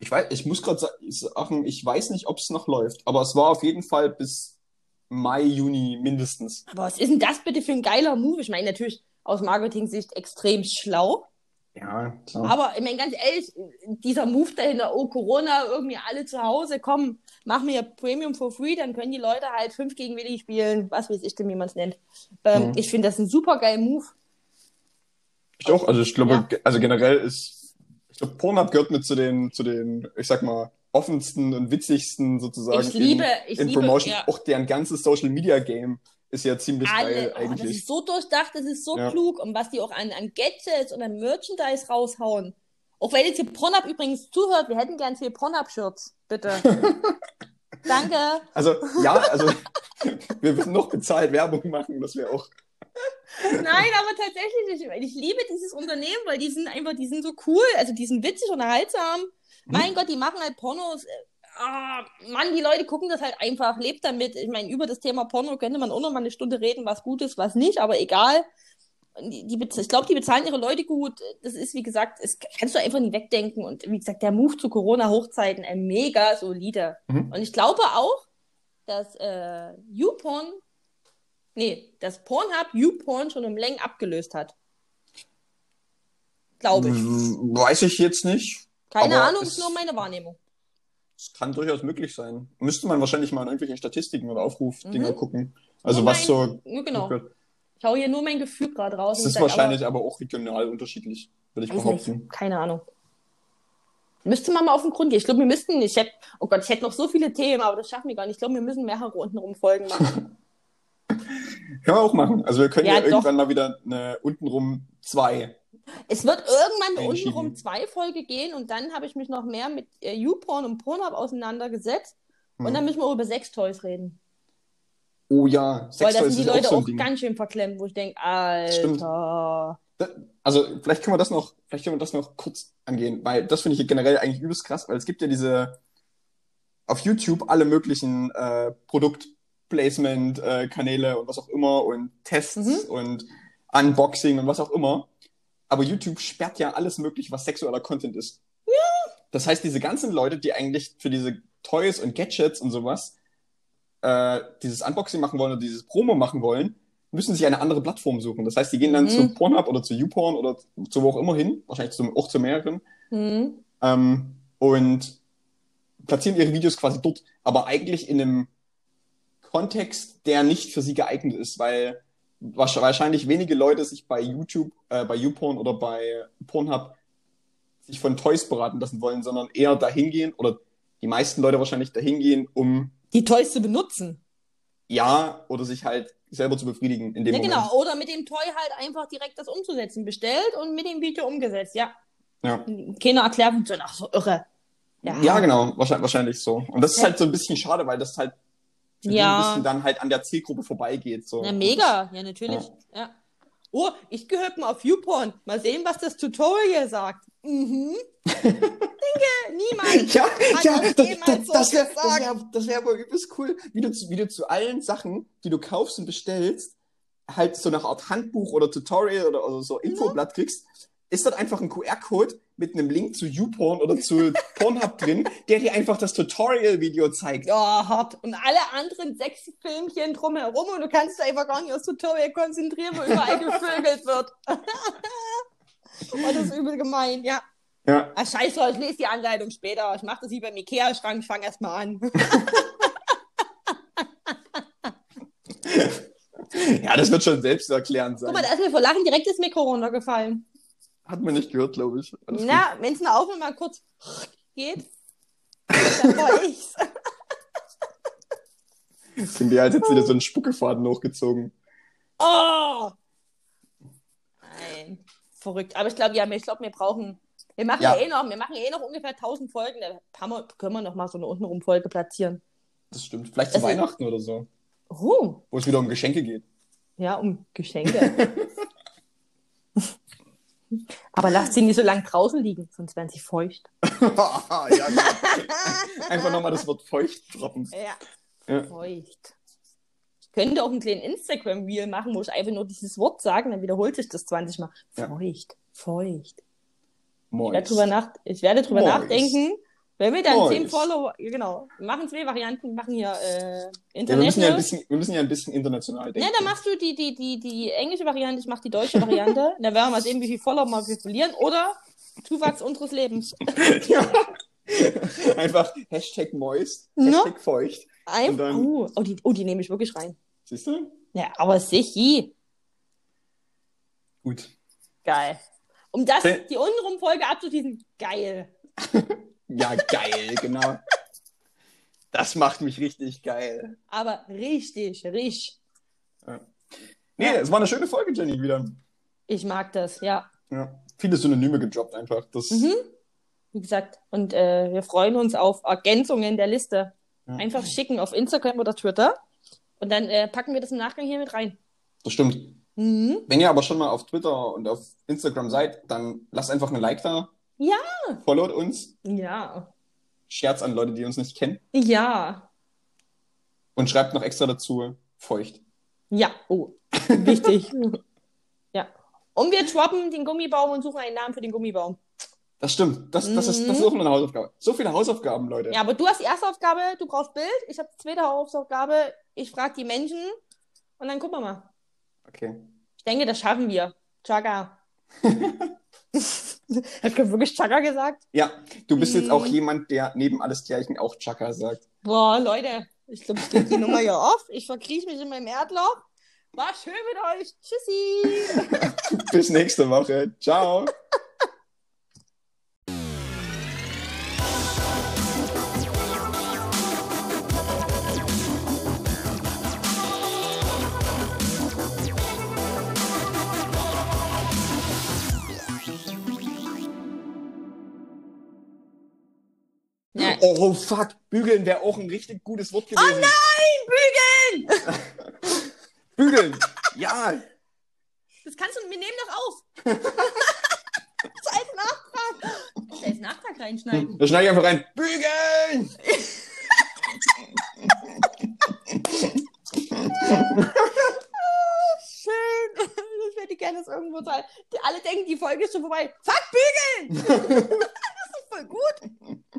Ich weiß, ich muss gerade sagen, ich weiß nicht, ob es noch läuft, aber es war auf jeden Fall bis Mai, Juni mindestens.
Aber was ist denn das bitte für ein geiler Move? Ich meine, natürlich aus Marketing-Sicht extrem schlau.
Ja, klar.
Aber ich meine, ganz ehrlich, dieser Move dahinter, oh, Corona, irgendwie alle zu Hause, komm, mach mir Premium for free, dann können die Leute halt 5 gegen Willi spielen, was weiß ich denn, wie man es nennt. Ähm,
Mhm.
Ich finde das ein super geiler Move.
Ich auch. Also ich glaube,
Ja.
also generell ist, ich glaube, Pornhub gehört mit zu den, zu den, ich sag mal, offensten und witzigsten sozusagen
Ich liebe,
in,
ich
in
liebe,
Promotion.
ja,
Auch deren ganzes Social Media Game ist ja ziemlich geil
alle, oh, das
eigentlich.
ist so durchdacht, das ist so
Ja.
klug und was die auch an, an Gadgets und an Merchandise raushauen. Auch wenn jetzt hier Pornhub übrigens zuhört, wir hätten gern viel Pornhub-Shirts, bitte. Danke.
Also, ja, also wir müssen noch bezahlt Werbung machen, das wäre auch.
Nein, aber tatsächlich, ich, ich liebe dieses Unternehmen, weil die sind einfach, die sind so cool, also die sind witzig, unterhaltsam. Mein Gott, die machen halt Pornos. äh, Ah, Mann, die Leute gucken das halt einfach, lebt damit. Ich meine, über das Thema Porno könnte man auch noch mal eine Stunde reden, was gut ist, was nicht, aber egal. Die, die, ich glaube, die bezahlen ihre Leute gut. Das ist, wie gesagt, das kannst du einfach nie wegdenken. Und wie gesagt, der Move zu Corona-Hochzeiten, ein mega solide.
Mhm.
Und ich glaube auch, dass äh, YouPorn, nee, dass Pornhub YouPorn schon um Längen abgelöst hat. Glaube ich.
Mm, Weiß ich jetzt nicht.
Keine
aber
Ahnung,
es-
ist nur meine Wahrnehmung.
Es kann durchaus möglich sein. Müsste man wahrscheinlich mal in irgendwelchen Statistiken oder Aufrufdinger
Mhm.
gucken. Also
Nur
was
mein-
so.
Genau. Ich hau hier nur mein Gefühl gerade raus.
Es ist
sag,
wahrscheinlich aber auch regional unterschiedlich, würde ich
aber,
behaupten.
nicht, keine Ahnung. Müsste man mal auf den Grund gehen. Ich glaube, wir müssten, ich hätte, oh Gott, ich hätte noch so viele Themen, aber das schaffen wir gar nicht. Ich glaube, wir müssen mehrere untenrum Folgen machen.
Können wir auch machen. Also wir können ja,
Ja,
irgendwann mal wieder eine untenrum zwei.
Es wird irgendwann untenrum zwei Folge gehen und dann habe ich mich noch mehr mit äh, YouPorn und Pornhub auseinandergesetzt. Und
Hm.
dann müssen wir über Sextoys reden.
Oh ja,
Weil
Sex
da sind die Leute
auch so
auch ganz schön verklemmt, wo ich denke,
Stimmt.
Alter.
Also vielleicht können wir das noch, vielleicht können wir das noch kurz angehen, weil das finde ich generell eigentlich übelst krass, weil es gibt ja diese auf YouTube alle möglichen äh, Produktplacement-Kanäle und was auch immer und Tests
Mhm.
und Unboxing und was auch immer. Aber YouTube sperrt ja alles möglich, was sexueller Content ist. Ja. Das heißt, diese ganzen Leute, die eigentlich für diese Toys und Gadgets und sowas äh, dieses Unboxing machen wollen oder dieses Promo machen wollen, müssen sich eine andere Plattform suchen. Das heißt, die gehen dann
Mhm.
zu Pornhub oder zu YouPorn oder zu wo auch immer hin, wahrscheinlich zu, auch zu mehreren,
Hm.
ähm, und platzieren ihre Videos quasi dort, aber eigentlich in einem Kontext, der nicht für sie geeignet ist, weil wahrscheinlich wenige Leute sich bei YouTube, äh, bei YouPorn oder bei Pornhub sich von Toys beraten lassen wollen, sondern eher dahin gehen oder die meisten Leute wahrscheinlich dahin gehen, um
Die Toys zu benutzen.
ja oder sich halt selber zu befriedigen in dem
Ja,
Moment.
genau. Oder mit dem Toy halt einfach direkt das umzusetzen. Bestellt und mit dem Video umgesetzt. Ja.
Ja.
Keiner erklärt so, ach so irre. Ja,
Ja, genau, wahrscheinlich, wahrscheinlich so. Und das ist halt so ein bisschen schade, weil das halt für die
Ja.
ein bisschen dann halt an der Zielgruppe vorbeigeht. So.
Na, mega. Ja, natürlich. Ja. Oh, ich gehört mal auf YouPorn. Mal sehen, was das Tutorial sagt. Mhm. Denke, niemand.
Ja, ja,
das
das, das,
so
das wäre das wär, das wär aber übelst cool, wie du, zu- wie du zu allen Sachen, die du kaufst und bestellst, halt so eine Art Handbuch oder Tutorial oder, oder so Infoblatt kriegst. Ist dort einfach ein QR-Code mit einem Link zu YouPorn oder zu Pornhub drin, der dir einfach das Tutorial-Video zeigt.
Ja, hart. Und alle anderen sechs Filmchen drumherum und du kannst dich einfach gar nicht aufs Tutorial konzentrieren, wo überall gevögelt wird. oh, das ist übel gemein, ja.
Ja,
Ah, scheiße, ich lese die Anleitung später. Ich mache das wie beim Ikea-Schrank, ich fange erstmal an.
ja, das wird schon selbsterklärend sein.
Guck mal, da ist mir vor Lachen direkt das Mikro runtergefallen.
Hat man nicht gehört, glaube ich. Alles.
Na, wenn es eine Aufnahme mal kurz geht. dann war ich's.
Sind die halt jetzt wieder so einen Spuckefaden hochgezogen.
Oh! Nein, verrückt. Aber ich glaube, ja, ich glaube, wir brauchen. Wir machen ja.
Ja.
eh noch, wir machen eh noch ungefähr 1000 Folgen. Da wir, können wir noch mal so eine untenrum Folge platzieren.
Das stimmt. Vielleicht zu
Also-
Weihnachten oder so.
Oh,
Wo es wieder um Geschenke geht.
ja, um Geschenke. Aber lasst sie nicht so lange draußen liegen, sonst werden sie feucht.
ja. Einfach nochmal das Wort feucht droppen.
Ja.
Ja.
Feucht. Ich könnte auch einen kleinen Instagram-Reel machen, wo ich einfach nur dieses Wort sage, dann wiederholt sich das 20 Mal.
Ja.
Feucht, feucht. Ich
Moin.
werde drüber, nach, ich werde drüber
Moist.
nachdenken, wenn wir dann
Moist.
10 Follower, genau, wir machen zwei Varianten, wir machen hier äh,
Ja, wir, müssen ja
International.
ein bisschen, wir müssen ja ein bisschen international denken.
Ja, dann machst du die, die, die, die englische Variante, ich mache die deutsche Variante. dann werden wir mal sehen, wie viel Follower wir verlieren. Oder Zuwachs unseres Lebens.
Ja. Einfach Hashtag moist,
Ne?
Hashtag feucht.
Ein,
Und dann-
oh, oh, die, oh, die nehme ich wirklich rein.
Siehst du?
Ja, aber sicher.
Gut.
Geil. Um das, die untenrum Folge abzuschließen, geil.
Ja, geil, genau. Das macht mich richtig geil.
Aber richtig, richtig.
Nee, es war eine schöne Folge, Jenny, wieder.
Ich mag das, ja.
Ja. Viele Synonyme gedroppt einfach. Das,
Mhm. Wie gesagt, und äh, wir freuen uns auf Ergänzungen der Liste.
Ja.
Einfach schicken auf Instagram oder Twitter. Und dann äh, packen wir das im Nachgang hier mit rein.
das stimmt.
Mhm.
Wenn ihr aber schon mal auf Twitter und auf Instagram seid, dann lasst einfach ein Like da.
Ja.
Followt uns.
Ja.
Scherz an Leute, die uns nicht kennen.
Ja.
Und schreibt noch extra dazu feucht.
Ja. Oh, wichtig. ja. Und wir droppen den Gummibaum und suchen einen Namen für den Gummibaum.
Das stimmt. Das, das, ist, das ist auch eine Hausaufgabe. So viele Hausaufgaben, Leute.
Ja, aber du hast die erste Aufgabe, du brauchst Bild. Ich habe die zweite Hausaufgabe. Ich frage die Menschen und dann gucken wir mal.
Okay.
Ich denke, das schaffen wir. Chaga. Hast du wirklich Chaga gesagt?
Ja, du bist jetzt auch
Mhm.
jemand, der neben alles Gleichen auch Chaka sagt.
Boah, Leute, ich glaube, ich gebe die Nummer hier auf. Ich verkrieche mich in meinem Erdloch. War schön mit euch. Tschüssi.
Bis nächste Woche. Ciao. Oh, fuck. Bügeln wäre auch ein richtig gutes Wort gewesen.
Oh nein, bügeln!
Bügeln. Ja.
Das kannst du, wir nehmen doch auf. das als Nachtrag. Das als Nachtrag reinschneiden.
Da schneide ich einfach rein. Bügeln.
Schön. Das hätte ich gerne das irgendwo. Die alle denken, die Folge ist schon vorbei. Fuck, bügeln! das ist voll gut.